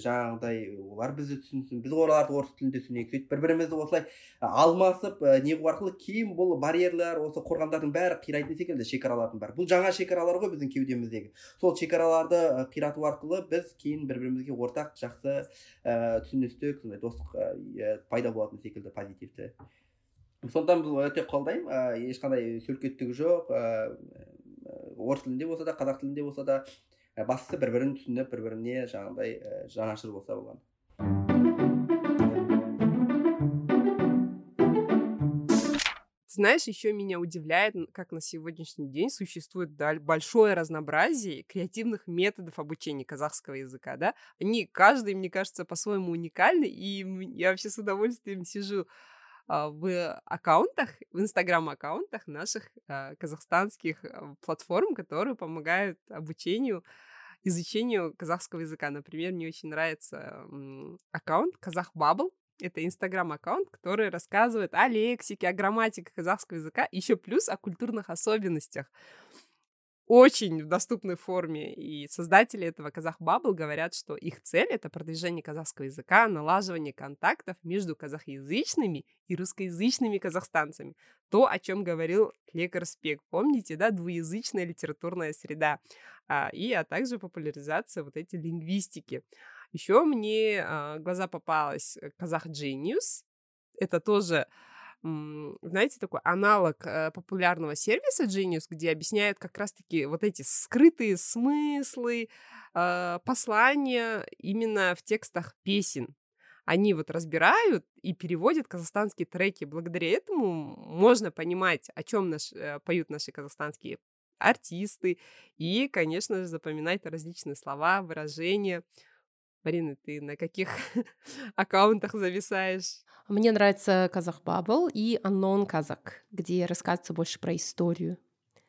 Speaker 4: жаңағыдай олар бізді түсінсін біз оларды орыс тілінде түсінейік сөйтіп бір бірімізді осылай алмасып ә, неғу арқылы кейін бұл барьерлер осы қорғандардың бәрі қирайтын секілді шекаралардың бәрі. Бұл жаңа шекаралар ғой біздің кеудеміздегі. Сол шекараларды қирату арқылы біз кейін бір бірімізге ортақ жақсы ә, түсіністік сондай достық ә, пайда болатын секілді позитивті сондықтан бұл өте қолдаймын ә, ешқандай сөлкеттігі жоқ ә, орыс тілінде болса да қазақ тілінде болса да ә, бастысы бір бірін түсініп бір біріне жаңағыдай ә, жанашыр болса болғаны
Speaker 2: Знаешь, еще меня удивляет, как на сегодняшний день существует большое разнообразие креативных методов обучения казахского языка, да? Они, каждый, мне кажется, по-своему уникальны, и я вообще с удовольствием сижу а, в аккаунтах, в инстаграм-аккаунтах наших а, казахстанских а, платформ, которые помогают обучению изучению казахского языка. Например, мне очень нравится аккаунт Казах Бабл. Это инстаграм-аккаунт, который рассказывает о лексике, о грамматике казахского языка, еще плюс о культурных особенностях очень в доступной форме. И создатели этого казах бабл говорят, что их цель — это продвижение казахского языка, налаживание контактов между казахоязычными и русскоязычными казахстанцами. То, о чем говорил Лекар Спек. Помните, да, двуязычная литературная среда. А, и, а также популяризация вот этой лингвистики. Еще мне а, глаза попалась э, Казах Genius. Это тоже знаете, такой аналог э, популярного сервиса Genius, где объясняют как раз-таки вот эти скрытые смыслы, э, послания именно в текстах песен. Они вот разбирают и переводят казахстанские треки. Благодаря этому можно понимать, о чем наш, э, поют наши казахстанские артисты, и, конечно же, запоминать различные слова, выражения. Марина, ты на каких <laughs> аккаунтах зависаешь?
Speaker 1: Мне нравится Казах Бабл и Unknown Казак, где рассказывается больше про историю.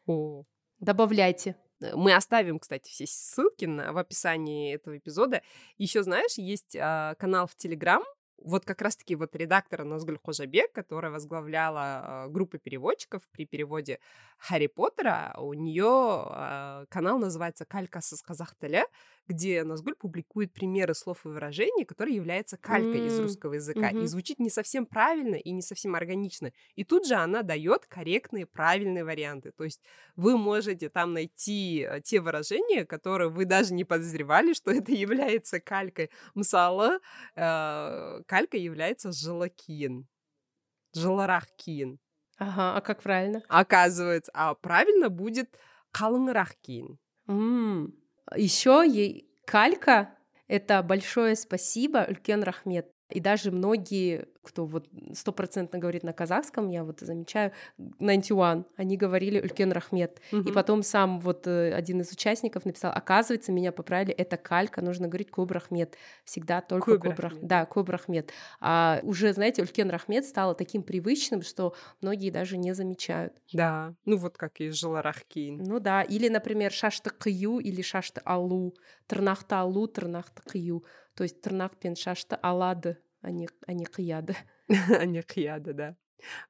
Speaker 2: О.
Speaker 1: Добавляйте.
Speaker 2: Э, мы оставим, кстати, все ссылки на, в описании этого эпизода. Еще, знаешь, есть а, канал в Телеграм, вот как раз-таки вот редактора Назгуль Хожабек, которая возглавляла э, группу переводчиков при переводе Харри Поттера, у нее э, канал называется «Калька с казахтеля», где Назгуль публикует примеры слов и выражений, которые являются калькой mm-hmm. из русского языка. Mm-hmm. И звучит не совсем правильно и не совсем органично. И тут же она дает корректные, правильные варианты. То есть вы можете там найти э, те выражения, которые вы даже не подозревали, что <laughs> это является калькой. Мсала, э, калька является желакин. Желарахкин.
Speaker 1: Ага, а как правильно?
Speaker 2: Оказывается, а правильно будет калыңрахкин.
Speaker 1: Mm. Еще ей калька — это большое спасибо, Улькен Рахмет. И даже многие, кто вот стопроцентно говорит на казахском, я вот замечаю, 91, они говорили Улькен Рахмет. Угу. И потом сам вот э, один из участников написал, оказывается, меня поправили, это калька, нужно говорить Куб Рахмет. Всегда только Куб Рахмет. Да, Куб Рахмет. А уже, знаете, Улькен Рахмет стало таким привычным, что многие даже не замечают.
Speaker 2: Да, ну вот как и Жиларахкин.
Speaker 1: Ну да, или, например, Шашты Кию или Шашты Алу, Тырнақты Алу, Тырнақты Кию. То есть тырнақ пен шашты алады, а не, а не қияды. <laughs>
Speaker 2: а не қияды, да.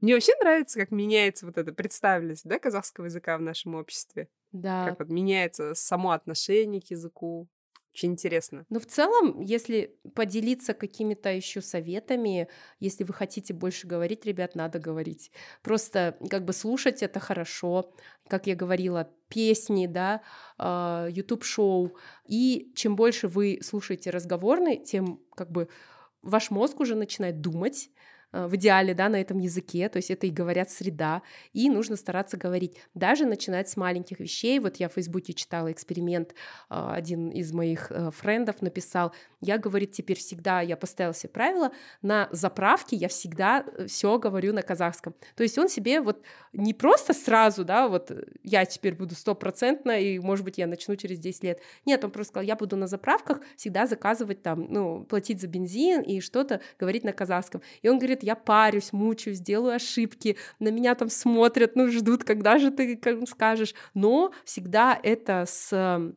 Speaker 2: Мне вообще нравится, как меняется вот эта представленность, да, казахского языка в нашем обществе.
Speaker 1: Да.
Speaker 2: Как вот меняется само отношение к языку. Очень интересно.
Speaker 1: Но в целом, если поделиться какими-то еще советами, если вы хотите больше говорить, ребят, надо говорить. Просто как бы слушать это хорошо. Как я говорила, песни, да, YouTube-шоу. А, И чем больше вы слушаете разговорный, тем как бы ваш мозг уже начинает думать, в идеале, да, на этом языке, то есть это и говорят среда, и нужно стараться говорить. Даже начинать с маленьких вещей. Вот я в Фейсбуке читала эксперимент, э, один из моих э, френдов написал, я, говорит, теперь всегда, я поставил себе правила, на заправке я всегда все говорю на казахском. То есть он себе вот не просто сразу, да, вот я теперь буду стопроцентно, и, может быть, я начну через 10 лет. Нет, он просто сказал, я буду на заправках всегда заказывать там, ну, платить за бензин и что-то говорить на казахском. И он говорит, я парюсь, мучаюсь, делаю ошибки, на меня там смотрят, ну, ждут, когда же ты скажешь. Но всегда это с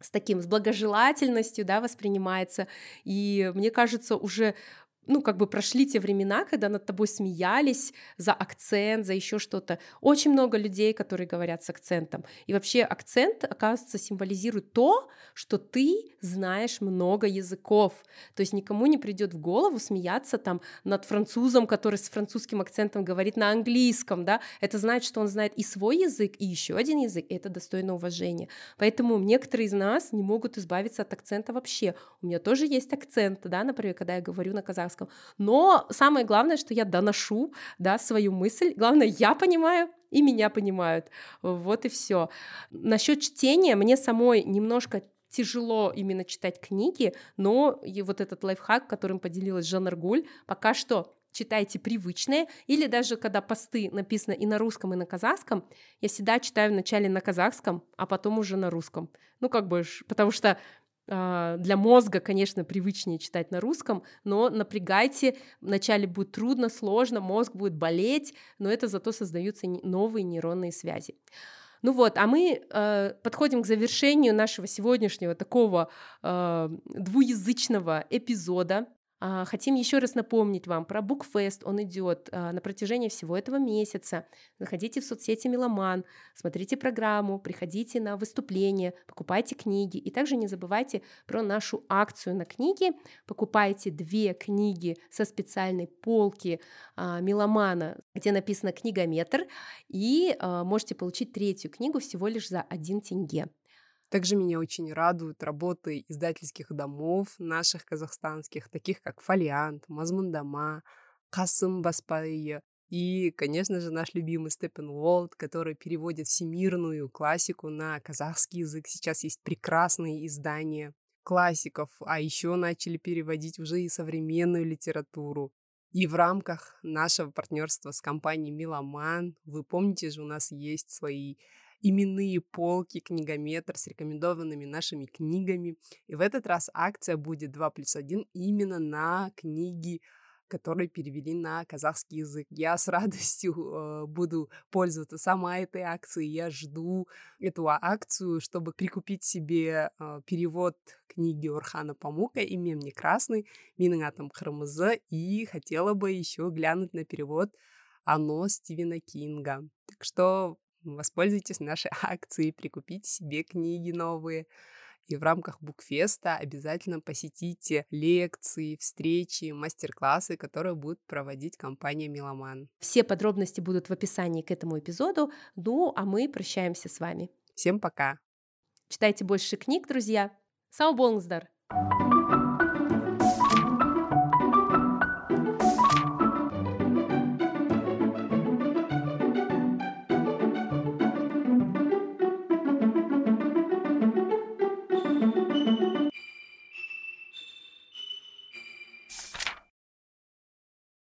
Speaker 1: с таким, с благожелательностью, да, воспринимается. И мне кажется, уже ну, как бы прошли те времена, когда над тобой смеялись за акцент, за еще что-то. Очень много людей, которые говорят с акцентом. И вообще акцент, оказывается, символизирует то, что ты знаешь много языков. То есть никому не придет в голову смеяться там над французом, который с французским акцентом говорит на английском, да. Это значит, что он знает и свой язык, и еще один язык, и это достойно уважения. Поэтому некоторые из нас не могут избавиться от акцента вообще. У меня тоже есть акцент, да, например, когда я говорю на казахском, казахском. Но самое главное, что я доношу да, свою мысль. Главное, я понимаю, и меня понимают. Вот и все. Насчет чтения мне самой немножко тяжело именно читать книги, но и вот этот лайфхак, которым поделилась Жанна Гуль, пока что читайте привычные, или даже когда посты написаны и на русском, и на казахском, я всегда читаю вначале на казахском, а потом уже на русском. Ну, как бы, потому что для мозга, конечно, привычнее читать на русском, но напрягайте, вначале будет трудно, сложно, мозг будет болеть, но это зато создаются новые нейронные связи. Ну вот, а мы э, подходим к завершению нашего сегодняшнего такого э, двуязычного эпизода. А, хотим еще раз напомнить вам про Букфест. Он идет а, на протяжении всего этого месяца. Заходите в соцсети Меломан, смотрите программу, приходите на выступления, покупайте книги. И также не забывайте про нашу акцию на книги. Покупайте две книги со специальной полки а, Меломана, где написано «Книгометр», и можете получить третью книгу всего лишь за один тенге.
Speaker 2: Также меня очень радуют работы издательских домов наших казахстанских, таких как Фолиант, Мазмундама, Касым Баспайя и, конечно же, наш любимый Степен Уолт, который переводит всемирную классику на казахский язык. Сейчас есть прекрасные издания классиков, а еще начали переводить уже и современную литературу. И в рамках нашего партнерства с компанией Миломан, вы помните же, у нас есть свои именные полки, книгометр с рекомендованными нашими книгами. И в этот раз акция будет 2 плюс 1 именно на книги которые перевели на казахский язык. Я с <laughs> радостью э, буду пользоваться сама этой акцией. Я жду эту акцию, чтобы прикупить себе э, перевод книги Орхана Памука «Имя мне красный», Минангатом Храмызы, и хотела бы еще глянуть на перевод «Оно» Стивена Кинга. Так что Воспользуйтесь нашей <laughs> акцией, прикупите себе книги новые. И в рамках Букфеста обязательно посетите лекции, встречи, мастер-классы, которые будет проводить компания Меломан.
Speaker 1: Все подробности будут в описании к этому эпизоду. Ну, а мы прощаемся с вами.
Speaker 2: Всем пока.
Speaker 1: Читайте больше книг, друзья. Сау болыңыздар!